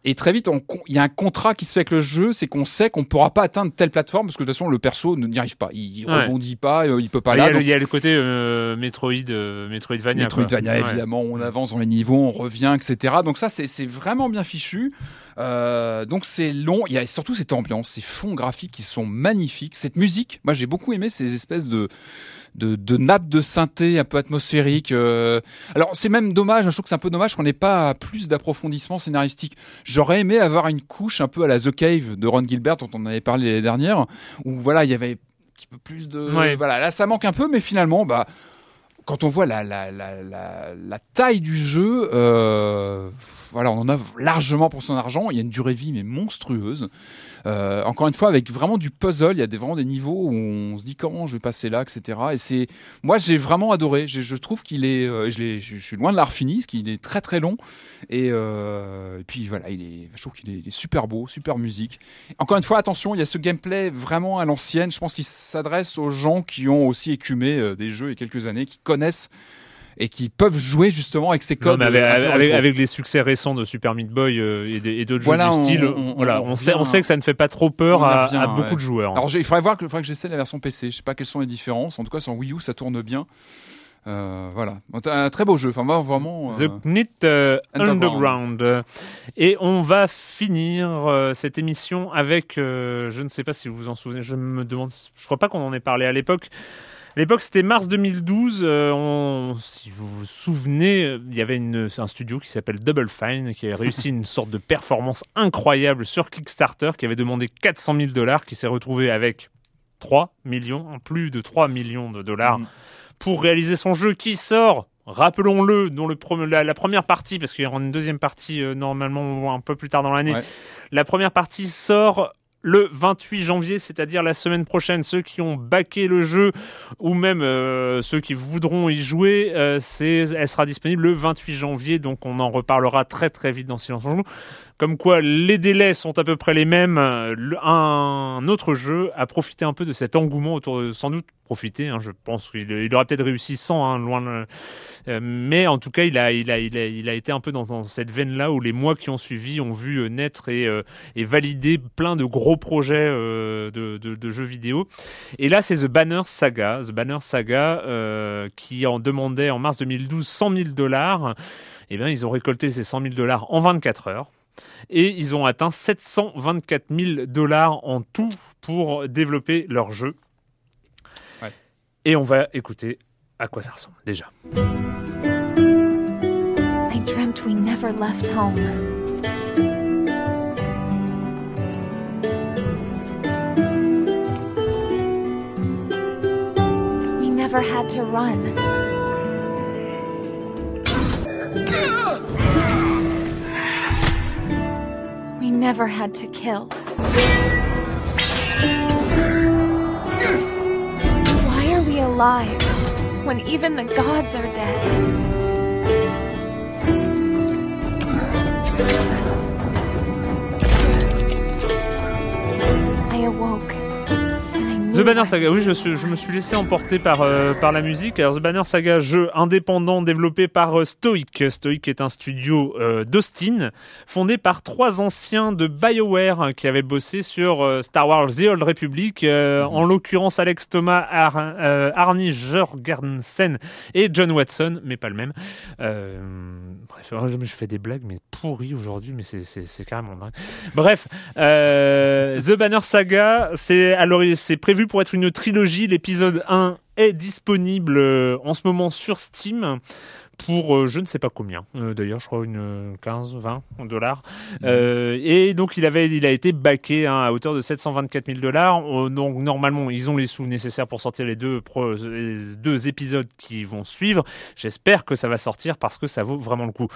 et très vite, il y a un contrat qui se fait avec le jeu, c'est qu'on sait qu'on pourra pas atteindre telle plateforme parce que de toute façon le perso ne- n'y arrive pas, il, Ouais. rebondit pas, euh, il peut pas il, y a, là. le- donc- il y a le côté euh, Metroid, euh, Metroidvania. quoi. Metroidvania, Ouais. évidemment, on avance dans les niveaux, on revient, etc. Donc ça, c'est c'est vraiment bien fichu. Euh, donc c'est long. Il y a surtout cette ambiance, ces fonds graphiques qui sont magnifiques. Cette musique, moi j'ai beaucoup aimé ces espèces de de, de nappes de synthé un peu atmosphériques. euh. Alors c'est même dommage, je trouve que c'est un peu dommage qu'on n'ait pas plus d'approfondissement scénaristique. J'aurais aimé avoir une couche un peu à la The Cave de Ron Gilbert dont on avait parlé l'année dernière, où voilà il y avait un petit peu plus de Ouais. voilà là ça manque un peu, mais finalement bah quand on voit la, la, la, la, la taille du jeu, euh, voilà, on en a largement pour son argent. Il y a une durée de vie mais monstrueuse. Euh, encore une fois, avec vraiment du puzzle, il y a des, vraiment des niveaux où on se dit comment je vais passer là, etc. Et c'est, moi, j'ai vraiment adoré. Je, trouve qu'il est, euh, je, suis loin de l'art fini, parce qu'il est très très long. Et, euh, et puis voilà, il est, je trouve qu'il est, est super beau, super musique. Encore une fois, attention, il y a ce gameplay vraiment à l'ancienne. Je pense qu'il s'adresse aux gens qui ont aussi écumé euh, des jeux il y a quelques années, qui connaissent et qui peuvent jouer justement avec ces codes. avec, euh, avec- les succès récents de Super Meat Boy euh, et, d'autres Voilà, jeux du on- style, on- voilà, on sait, on revient- sait que ça ne fait pas trop peur à, beaucoup ouais. de joueurs. Alors j'ai- il faudrait voir que, faudrait que j'essaie la version PC. Je sais pas quelles sont les différences. En tout cas, sur Wii U, ça tourne bien. Euh, voilà, un très beau jeu. Enfin, vraiment. euh, The Knit euh, Underground. Underground. Et on va finir cette émission avec, je ne sais pas si vous vous en souvenez, je me demande, je crois pas qu'on en ait parlé à l'époque. À l'époque, c'était mars 2012. euh, on- si vous vous souvenez, il y avait une- un studio qui s'appelle Double Fine qui a réussi une sorte de performance incroyable sur Kickstarter, qui avait demandé 400 000 dollars, qui s'est retrouvé avec 3 millions, plus de 3 millions de dollars Mhm. pour réaliser son jeu qui sort. Rappelons-le, dont le la, la première partie, parce qu'il y aura une deuxième partie euh, normalement un peu plus tard dans l'année. Ouais. La première partie sort le 28 janvier, c'est-à-dire la semaine prochaine. Ceux qui ont baqué le jeu ou même euh, ceux qui voudront y jouer, euh, elle sera disponible le 28 janvier. Donc on en reparlera très très vite dans Silence on joue. Comme quoi les délais sont à peu près les mêmes. Un autre jeu a profité un peu de cet engouement autour de, sans doute profiter. hein, je pense qu'il il aura peut-être réussi sans, hein, loin. de- euh, mais en tout cas, il a, il a, il a, été un peu dans, dans cette veine-là où les mois qui ont suivi ont vu euh, naître et, et valider plein de gros projets euh, de, de, de jeux vidéo. Et là, c'est The Banner Saga, The Banner Saga, euh, qui en demandait en mars 2012 100 000 dollars. Eh bien, ils ont récolté ces 100 000 dollars en 24 heures. Et ils ont atteint 724 000 dollars en tout pour développer leur jeu. Ouais. Et on va écouter à quoi ça ressemble déjà. I dreamt we never left home. Never had to run. We never had to kill. Why are we alive when even the gods are dead? I awoke. The Banner Saga, oui, je, me suis laissé emporter par, euh, par la musique. Alors, The Banner Saga, jeu indépendant développé par euh, Stoic. Stoic est un studio euh, d'Austin, fondé par trois anciens de BioWare hein, qui avaient bossé sur Star Wars The Old Republic, en l'occurrence Alex Thomas, Ar Arnie Jorgensen et John Watson, mais pas le même. Bref, je je fais des blagues, mais pourries aujourd'hui, mais c'est- carrément dingue. Bref, The Banner Saga, c'est prévu pour être une trilogie. L'épisode 1 est disponible euh, en ce moment sur Steam pour euh, je ne sais pas combien. Euh, d'ailleurs je crois une euh, 15 20 dollars. Euh, et donc il avait il a été backé hein, à hauteur de 724 000 dollars. Donc normalement ils ont les sous nécessaires pour sortir les deux pro- les deux épisodes qui vont suivre. J'espère que ça va sortir parce que ça vaut vraiment le coup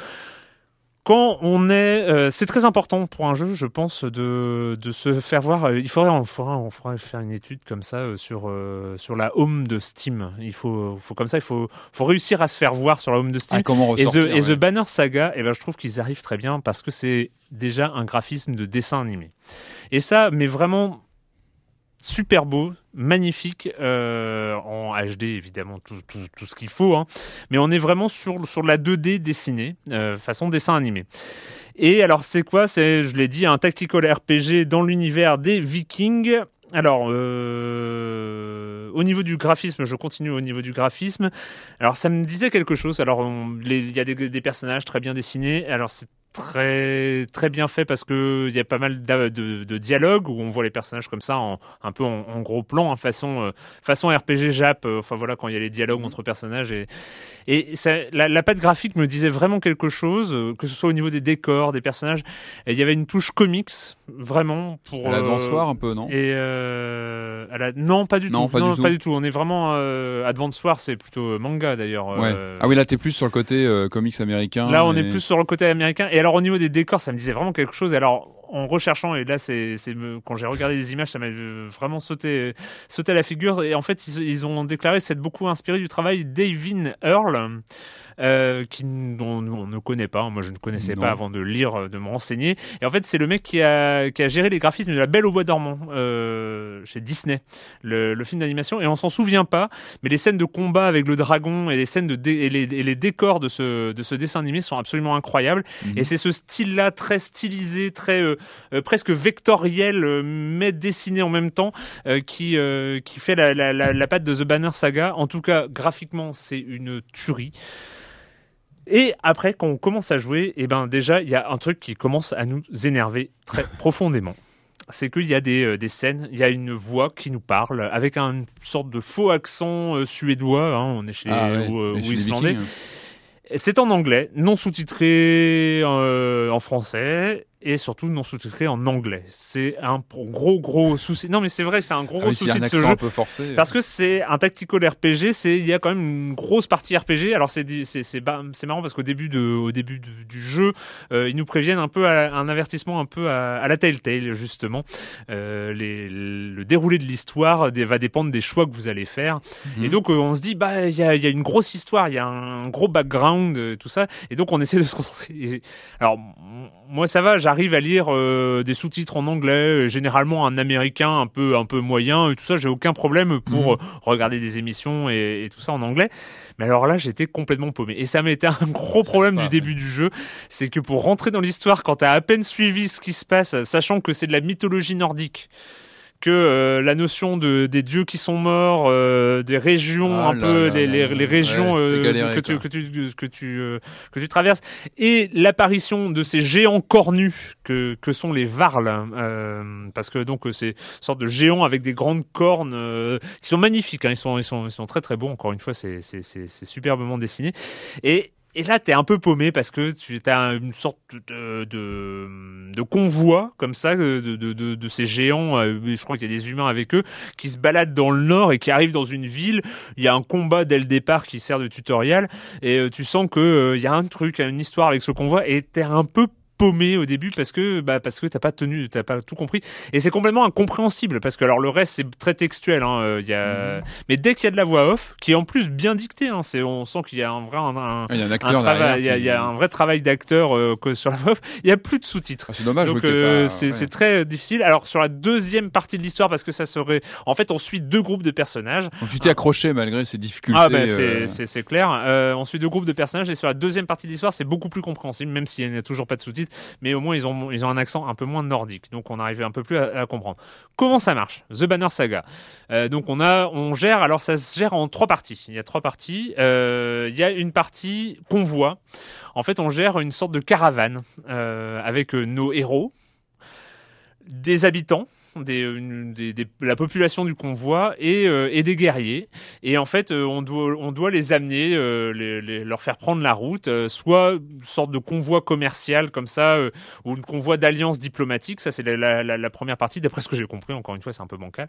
quand on est, euh, c'est très important pour un jeu, je pense, de, de se faire voir. euh, Il faudrait, on faudra, on faudra faire une étude comme ça euh, sur euh, sur la home de Steam. Il faut, faut comme ça, il faut, faut réussir à se faire voir sur la home de Steam. Ah, comment Et The, et. Banner Saga, eh ben, je trouve qu'ils arrivent très bien parce que c'est déjà un graphisme de dessin animé. Et ça, mais vraiment super beau, magnifique, euh, en HD évidemment, tout, tout, ce qu'il faut. hein. Mais on est vraiment sur, sur la 2D dessinée, euh, façon dessin animé. Et alors c'est quoi? C'est, je l'ai dit, un tactical RPG dans l'univers des Vikings. Alors, euh, au niveau du graphisme, je continue au niveau du graphisme. Alors, ça me disait quelque chose. Alors, il y a des, des personnages très bien dessinés. Alors, c'est très très bien fait parce que il y a pas mal de, de dialogues où on voit les personnages comme ça en un peu en, en gros plan hein, façon euh, façon RPG Jap euh, enfin voilà quand il y a les dialogues entre personnages et et ça, la, la patte graphique me disait vraiment quelque chose euh, que ce soit au niveau des décors des personnages et il y avait une touche comics vraiment pour War, un peu, non? et à la- non pas du Non, tout pas du tout. pas du tout on est vraiment War c'est plutôt manga d'ailleurs Ouais. Ah oui, là, t'es plus sur le côté comics américain. Là, on et- est plus sur le côté américain. Et alors, au niveau des décors, ça me disait vraiment quelque chose. Alors, en recherchant, et là, c'est, quand j'ai regardé les images, ça m'a euh, vraiment sauté, à la figure. Et en fait, ils, ils ont déclaré s'être beaucoup inspiré du travail d'Avin Earl. Euh, qui dont on ne connaît pas, moi je ne connaissais Non. pas avant de lire, euh, de me renseigner. Et en fait, c'est le mec qui a, qui a géré les graphismes de La Belle au Bois dormant euh, chez Disney, le, le film d'animation. Et on s'en souvient pas, mais les scènes de combat avec le dragon et les scènes de dé- et, les, et les décors de ce, de ce dessin animé sont absolument incroyables. Mhm. Et c'est ce style-là très stylisé, très euh, presque vectoriel, mais dessiné en même temps, qui qui fait la, la, la, la patte de The Banner Saga. En tout cas, graphiquement, c'est une tuerie. Et après, quand on commence à jouer, eh ben déjà, il y a un truc qui commence à nous énerver très (laughs) profondément. C'est qu'il y a des, euh, des scènes, il y a une voix qui nous parle avec un- une sorte de faux accent euh, suédois. hein, on est chez Ah ouais, ou, euh, ou les islandais. Vikings. C'est en anglais, non sous-titré en français et surtout non sous-titré en anglais. C'est un gros gros souci. Non mais c'est vrai, c'est un gros, Ah gros oui, s'il y a souci un de ce jeu. un peu forcé. Parce que c'est un tactical RPG, c'est il y a quand même une grosse partie RPG. Alors c'est c'est marrant parce qu'au début de au début du, du jeu, euh, ils nous préviennent un peu à, un avertissement un peu à, à la Telltale justement. Euh, les, le déroulé de l'histoire va dépendre des choix que vous allez faire. Mhm. Et donc euh, on se dit bah il y a, il y a une grosse histoire, il y a un gros background, tout ça. Et donc on essaie de se concentrer. Alors moi ça va, j'arrive à lire euh, des sous-titres en anglais, euh, généralement un américain un peu un peu moyen et tout ça, j'ai aucun problème pour Mhm. euh, regarder des émissions et, et tout ça en anglais. Mais alors là, j'étais complètement paumé. Et ça m'a été un gros problème pas, du début du jeu, c'est que pour rentrer dans l'histoire, quand t'as à peine suivi ce qui se passe, sachant que c'est de la mythologie nordique, que euh, la notion de des dieux qui sont morts, euh, des régions Ah un là peu là les, là les, là. les régions Ouais, t'as galéré, que, tu, que tu que tu euh, que tu traverses. Et l'apparition de ces géants cornus que que sont les varls euh, parce que donc c'est une sorte de géants avec des grandes cornes qui sont magnifiques hein, ils sont ils sont ils sont très très beaux encore une fois c'est c'est c'est c'est superbement dessiné. Et et là, t'es un peu paumé parce que tu as une sorte de, de, de convoi comme ça de, de, de, ces géants. euh, Je crois qu'il y a des humains avec eux qui se baladent dans le nord et qui arrivent dans une ville. Il y a un combat dès le départ qui sert de tutoriel et euh, tu sens que euh, il y a un truc, une histoire avec ce convoi et t'es un peu paumé au début parce que bah parce que t'as pas tenu t'as pas tout compris et c'est complètement incompréhensible parce que alors le reste c'est très textuel hein, euh, il y a mais dès qu'il y a de la voix off qui est en plus bien dictée hein, c'est on sent qu'il y a un vrai un, un- Ah, Il y a un travail, il y, a, qui- il y a un vrai travail d'acteur euh, que sur la voix off. Il y a plus de sous-titres. Ah, c'est dommage. Donc euh, c'est ouais. très difficile. Alors sur la deuxième partie de l'histoire, parce que ça serait, en fait, on suit deux groupes de personnages. Donc tu t'es accroché malgré ces difficultés. Ah c'est euh, c'est- clair. On suit deux groupes de personnages et sur la deuxième partie de l'histoire, c'est beaucoup plus compréhensible, même s'il n'y a toujours pas de sous-titres. Mais au moins ils ont ils ont un accent un peu moins nordique, donc on arrive un peu plus à, comprendre. Comment ça marche? The Banner Saga. Euh, donc on a on gère alors ça se gère en trois parties. Il y a trois parties. Euh, il y a une partie convoi. En fait, on gère une sorte de caravane euh, avec nos héros, des habitants des- la population du convoi et, euh, et des guerriers. Et en fait, euh, on, doit, les amener, euh, leur faire prendre la route, euh, soit une sorte de convoi commercial comme ça, euh, ou une convoi d'alliance diplomatique. Ça, c'est la, première partie, d'après ce que j'ai compris. Encore une fois, c'est un peu bancal.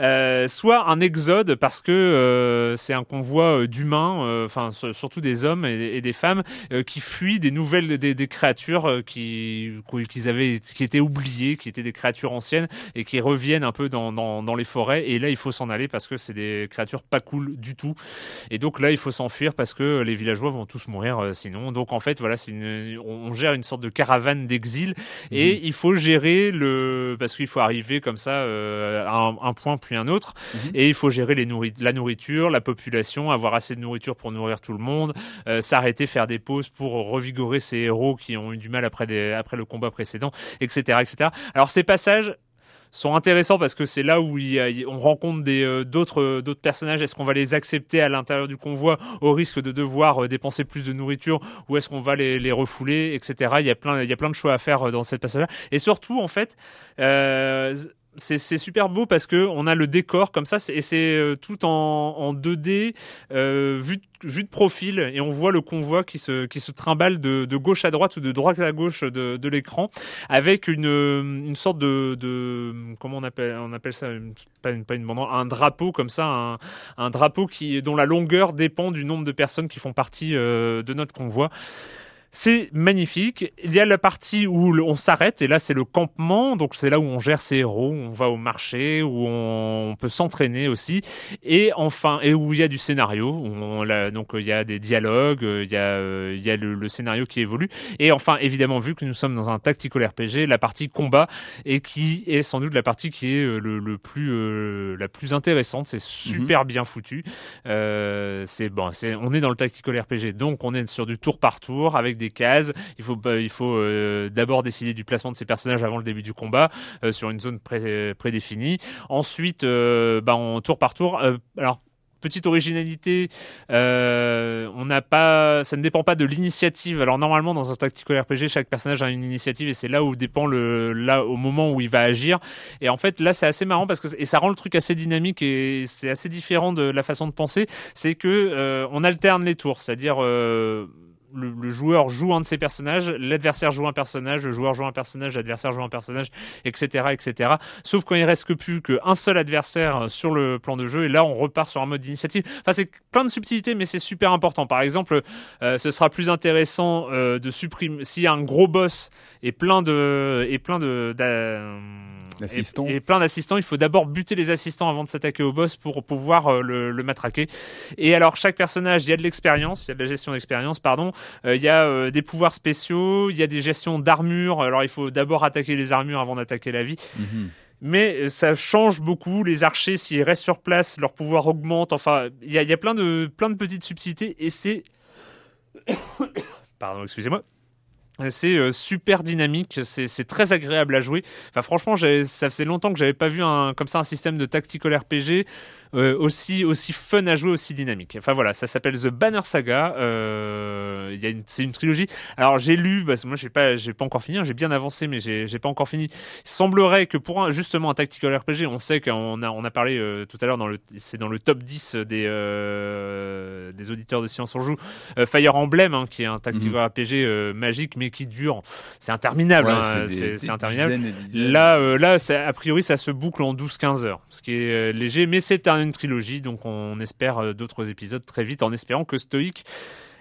Euh, soit un exode parce que euh, c'est un convoi euh, d'humains, euh, enfin surtout des hommes et, et des femmes euh, qui fuient des nouvelles des, créatures euh, qui qu'ils avaient qui étaient oubliées, qui étaient des créatures anciennes et qui reviennent un peu dans, dans, dans les forêts. Et là, il faut s'en aller parce que c'est des créatures pas cool du tout. Et donc là, il faut s'enfuir parce que les villageois vont tous mourir euh, sinon. Donc en fait, voilà, une, on gère une sorte de caravane d'exil et il faut gérer le parce qu'il faut arriver comme ça euh, à un, un point puis un autre Mhm. et il faut gérer les nourri- la nourriture, la population, avoir assez de nourriture pour nourrir tout le monde, euh, s'arrêter, faire des pauses pour revigorer ces héros qui ont eu du mal après des après le combat précédent, etc., etc. Alors ces passages sont intéressants parce que c'est là où il a- on rencontre des euh, d'autres euh, d'autres personnages. Est-ce qu'on va les accepter à l'intérieur du convoi au risque de devoir euh, dépenser plus de nourriture ou est-ce qu'on va les, les refouler, etc. Il y a plein il y a plein de choix à faire dans cette passage-là. Et surtout en fait. Euh, c'est super beau parce que on a le décor comme ça et c'est euh, tout en, en 2D euh, vu, vu de profil et on voit le convoi qui se, qui se trimballe de, de gauche à droite ou de droite à gauche de, de l'écran avec une, euh, une sorte de, de comment on appelle on appelle ça pas une, pas une banderole, un drapeau comme ça un, un drapeau qui dont la longueur dépend du nombre de personnes qui font partie euh, de notre convoi c'est magnifique. Il y a la partie où on s'arrête et là c'est le campement, donc c'est là où on gère ses héros, où on va au marché, où on peut s'entraîner aussi, et enfin et où il y a du scénario, où on, donc il y a des dialogues, euh, il y a euh, il y a le, le scénario qui évolue, et enfin évidemment vu que nous sommes dans un tactical RPG, la partie combat et qui est sans doute la partie qui est euh, le, le plus euh, la plus intéressante, c'est super bien foutu. Euh, c'est bon, c'est on est dans le tactical RPG, donc on est sur du tour par tour avec des cases. Il faut il faut euh, d'abord décider du placement de ces personnages avant le début du combat euh, sur une zone pré- prédéfinie. Ensuite, euh, bah, en tour par tour. euh, alors petite originalité, euh, on n'a pas, ça ne dépend pas de l'initiative. Alors normalement dans un tactical RPG, chaque personnage a une initiative et c'est là où dépend le, là au moment où il va agir. Et en fait là c'est assez marrant parce que et ça rend le truc assez dynamique et c'est assez différent de la façon de penser. C'est que euh, on alterne les tours, c'est-à-dire euh, le, le joueur joue un de ses personnages, l'adversaire joue un personnage, le joueur joue un personnage, l'adversaire joue un personnage, etc., etc. Sauf quand il reste que plus qu'un seul adversaire sur le plan de jeu, et là on repart sur un mode d'initiative. Enfin, c'est plein de subtilités, mais c'est super important. Par exemple, euh, ce sera plus intéressant euh, de supprimer s'il y a un gros boss et plein de et plein de d'a- D'assistants. et, et plein d'assistants. Il faut d'abord buter les assistants avant de s'attaquer au boss pour pouvoir euh, le, le matraquer. Et alors chaque personnage, il y a de l'expérience, il y a de la gestion d'expérience, pardon. Euh, il y a euh, des pouvoirs spéciaux, il y a des gestions d'armure. Alors il faut d'abord attaquer les armures avant d'attaquer la vie. Mhm. Mais euh, ça change beaucoup. Les archers, s'ils restent sur place, leur pouvoir augmente. Enfin, il y a, il y a plein, de, plein de petites subtilités et c'est. (coughs) Pardon, excusez-moi. C'est super dynamique, c'est très agréable à jouer. Enfin, franchement, ça faisait longtemps que j'avais pas vu un comme ça un système de tactical RPG euh, aussi aussi fun à jouer, aussi dynamique. Enfin voilà, ça s'appelle The Banner Saga. Euh, c'est une trilogie. Alors j'ai lu, parce que moi j'ai pas j'ai pas encore fini, hein, j'ai bien avancé, mais j'ai j'ai pas encore fini. Il semblerait que pour un, justement un tactical RPG, on sait qu'on a on a parlé euh, tout à l'heure dans le c'est dans le top 10 des des auditeurs de Science on joue Fire Emblem hein, qui est un tactical RPG euh, magique mais qui dure c'est interminable Ouais, hein, c'est interminable dizaines dizaines. Là, là, a priori, ça se boucle en 12-15 heures, ce qui est léger, mais c'est un- une trilogie, donc on espère euh, d'autres épisodes très vite, en espérant que Stoic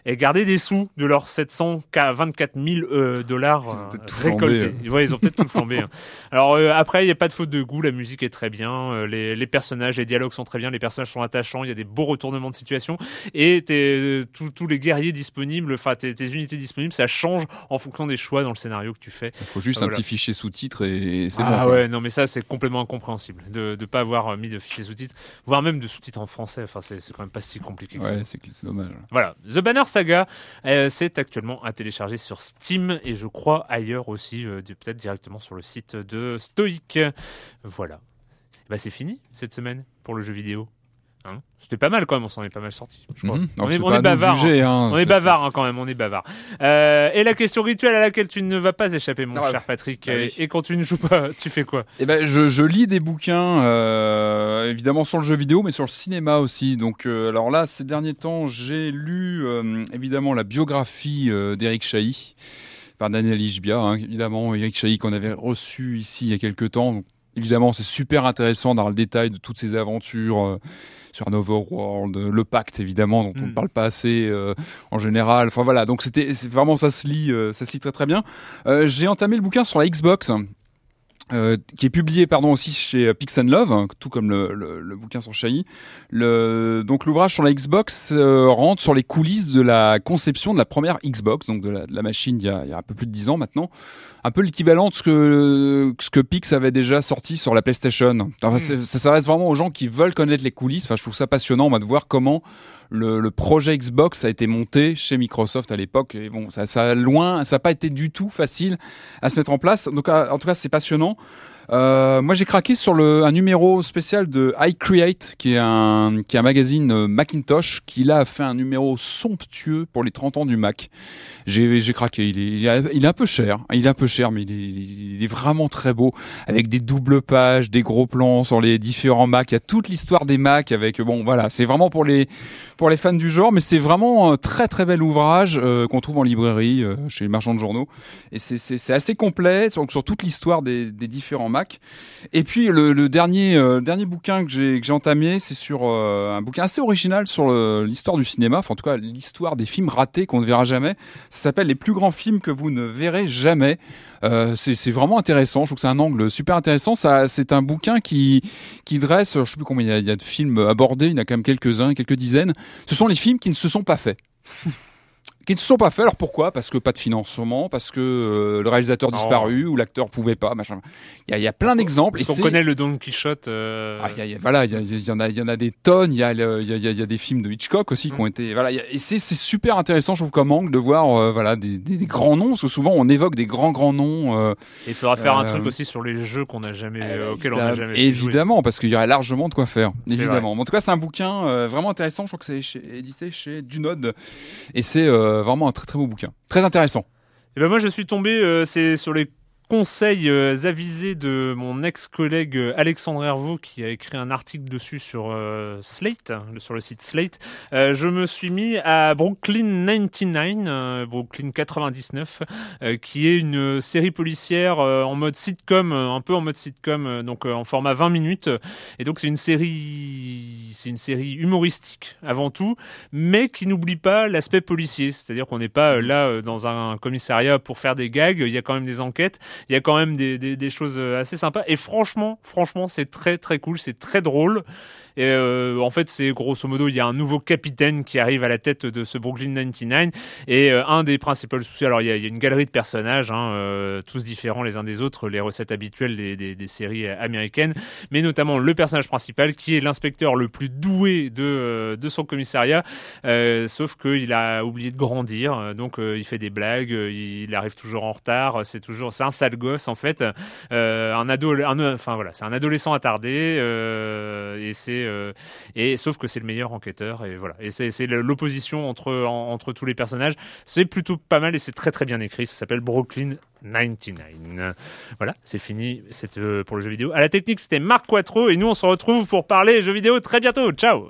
ait gardé des sous de leurs 724 000 euh, dollars euh, récoltés. flambé, Ouais, ils ont peut-être tout flambé. hein. Alors euh, après, il n'y a pas de faute de goût, la musique est très bien, les, les personnages, les dialogues sont très bien, les personnages sont attachants, il y a des beaux retournements de situation, et tous les guerriers disponibles, enfin tes, tes unités disponibles, ça change en fonction des choix dans le scénario que tu fais. Il faut juste Ah, un petit fichier sous-titre et c'est ah bon. quoi. ouais, non mais ça c'est complètement incompréhensible de ne pas avoir mis de fichiers sous-titres, voire même de sous-titres en français. Enfin c'est quand même pas si compliqué que. Ouais, c'est c'est dommage. Voilà, The Banner Saga, euh, c'est actuellement à télécharger sur Steam et je crois ailleurs aussi, euh, peut-être directement sur le site de Stoic. Voilà. Bah c'est fini cette semaine pour le jeu vidéo. Hein C'était pas mal quand même, on s'en est pas mal sorti. Je crois. Mhm. On est, on bavard. juger, hein. hein. On est bavard hein, quand même, on est bavard. Euh, et la question rituelle à laquelle tu ne vas pas échapper, mon Ah, cher Patrick. bah et- oui. Et quand tu ne joues pas, tu fais quoi? Eh ben, je, je lis des bouquins, euh, évidemment sur le jeu vidéo, mais sur le cinéma aussi. Donc, euh, alors là, ces derniers temps, j'ai lu euh, évidemment la biographie euh, d'Eric Chahi par Daniel Ishbia. Hein, évidemment, Eric Chahi qu'on avait reçu ici il y a quelques temps. Donc, évidemment, c'est super intéressant dans le détail de toutes ces aventures. euh, sur un Overworld, euh, le pacte évidemment dont on ne Mm. parle pas assez euh, en général. Enfin voilà, donc c'était c'est vraiment ça se lit, euh, ça se lit très très bien. Euh, J'ai entamé le bouquin sur la Xbox euh, qui est publié pardon aussi chez euh, Pix and Love, hein, tout comme le, le, le bouquin sur Chahi. Le, donc l'ouvrage sur la Xbox euh, rentre sur les coulisses de la conception de la première Xbox, donc de la, de la machine il y, a, il y a un peu plus de 10 ans maintenant. Un peu l'équivalent de ce que, ce que Pix avait déjà sorti sur la PlayStation. Enfin, c'est- ça s'adresse vraiment aux gens qui veulent connaître les coulisses. Enfin, je trouve ça passionnant moi, de voir comment le, le projet Xbox a été monté chez Microsoft à l'époque. Et bon, ça, ça a loin, ça n'a pas été du tout facile à se mettre en place. Donc, à- en tout cas, c'est passionnant. Euh, moi, j'ai craqué sur un numéro spécial de iCreate, qui est un, qui est un magazine euh, Macintosh, qui là a fait un numéro somptueux pour les 30 ans du Mac. J'ai, j'ai craqué. Il est, il est, un peu cher. Il est un peu cher, mais il est, vraiment très beau, avec des doubles pages, des gros plans sur les différents Macs. Il y a toute l'histoire des Macs avec, bon, voilà, c'est vraiment pour les, pour les fans du genre, mais c'est vraiment un très très bel ouvrage euh, qu'on trouve en librairie chez les marchands de journaux. Et c'est, c'est, c'est assez complet sur, sur toute l'histoire des, des différents Et puis le, dernier, euh, dernier bouquin que j'ai, entamé, c'est sur euh, un bouquin assez original sur l'histoire du cinéma, enfin en tout cas l'histoire des films ratés qu'on ne verra jamais. Ça s'appelle Les plus grands films que vous ne verrez jamais. Euh, c'est, vraiment intéressant. Je trouve que c'est un angle super intéressant. C'est un bouquin qui, qui dresse, je sais plus combien il y a, il y a de films abordés. Il y en a quand même quelques-uns, quelques dizaines. Ce sont les films qui ne se sont pas faits. Qui ne se sont pas faits. Alors pourquoi Parce que pas de financement, parce que euh, le réalisateur Non. disparu ou l'acteur pouvait pas, machin. Il y a, il y a plein d'exemples. Parce qu'on connaît le Don Quichotte. euh, ah, il y a- il y a- voilà, il y, en a, il y en a des tonnes. Il y a, il y a, des films de Hitchcock aussi qui ont été, voilà. et c'est, c'est super intéressant, je trouve, comme angle de voir, euh, voilà, des, des, des grands noms. Parce que souvent, on évoque des grands grands noms. euh, et il faudra faire un euh, truc aussi sur les jeux qu'on n'a jamais, eh, euh, auxquels on n'a jamais évidemment, parce qu'il y aurait largement de quoi faire. Évidemment. En tout cas, c'est un bouquin euh, vraiment intéressant. Je crois que c'est édité chez Dunod, et c'est euh, vraiment un très très beau bouquin, très intéressant. Et ben moi je suis tombé, euh, c'est sur les conseils euh, avisés de mon ex-collègue euh, Alexandre Hervaux qui a écrit un article dessus sur euh, Slate, hein, sur le site Slate. Je me suis mis à Brooklyn 99, euh, Brooklyn 99, euh, qui est une série policière en mode sitcom, un peu en mode sitcom, donc en format 20 minutes. Et donc c'est une série, c'est une série humoristique avant tout, mais qui n'oublie pas l'aspect policier. C'est-à-dire qu'on n'est pas là dans un commissariat pour faire des gags. Il y a quand même des enquêtes. Il y a quand même des, des, choses euh, assez sympas. Et franchement, franchement, c'est très très cool. C'est très drôle. Et euh, en fait, c'est grosso modo, il y a un nouveau capitaine qui arrive à la tête de ce Brooklyn 99. Et euh, un des principaux soucis, alors il y a, y a une galerie de personnages, hein, euh, tous différents les uns des autres, les recettes habituelles des, des, des séries américaines, mais notamment le personnage principal qui est l'inspecteur le plus doué de, euh, de son commissariat, euh, sauf qu'il a oublié de grandir, donc euh, il fait des blagues, il arrive toujours en retard, c'est toujours, c'est un sale gosse en fait, un ado, un, enfin voilà, c'est un adolescent attardé, et c'est, euh, et sauf que c'est le meilleur enquêteur, et voilà, et c'est, l'opposition entre en- entre tous les personnages, c'est plutôt pas mal et c'est très très bien écrit, ça s'appelle Brooklyn 99. Voilà, c'est fini euh, pour le jeu vidéo. À la technique, c'était Marc Quattro et nous on se retrouve pour parler jeux vidéo très bientôt. Ciao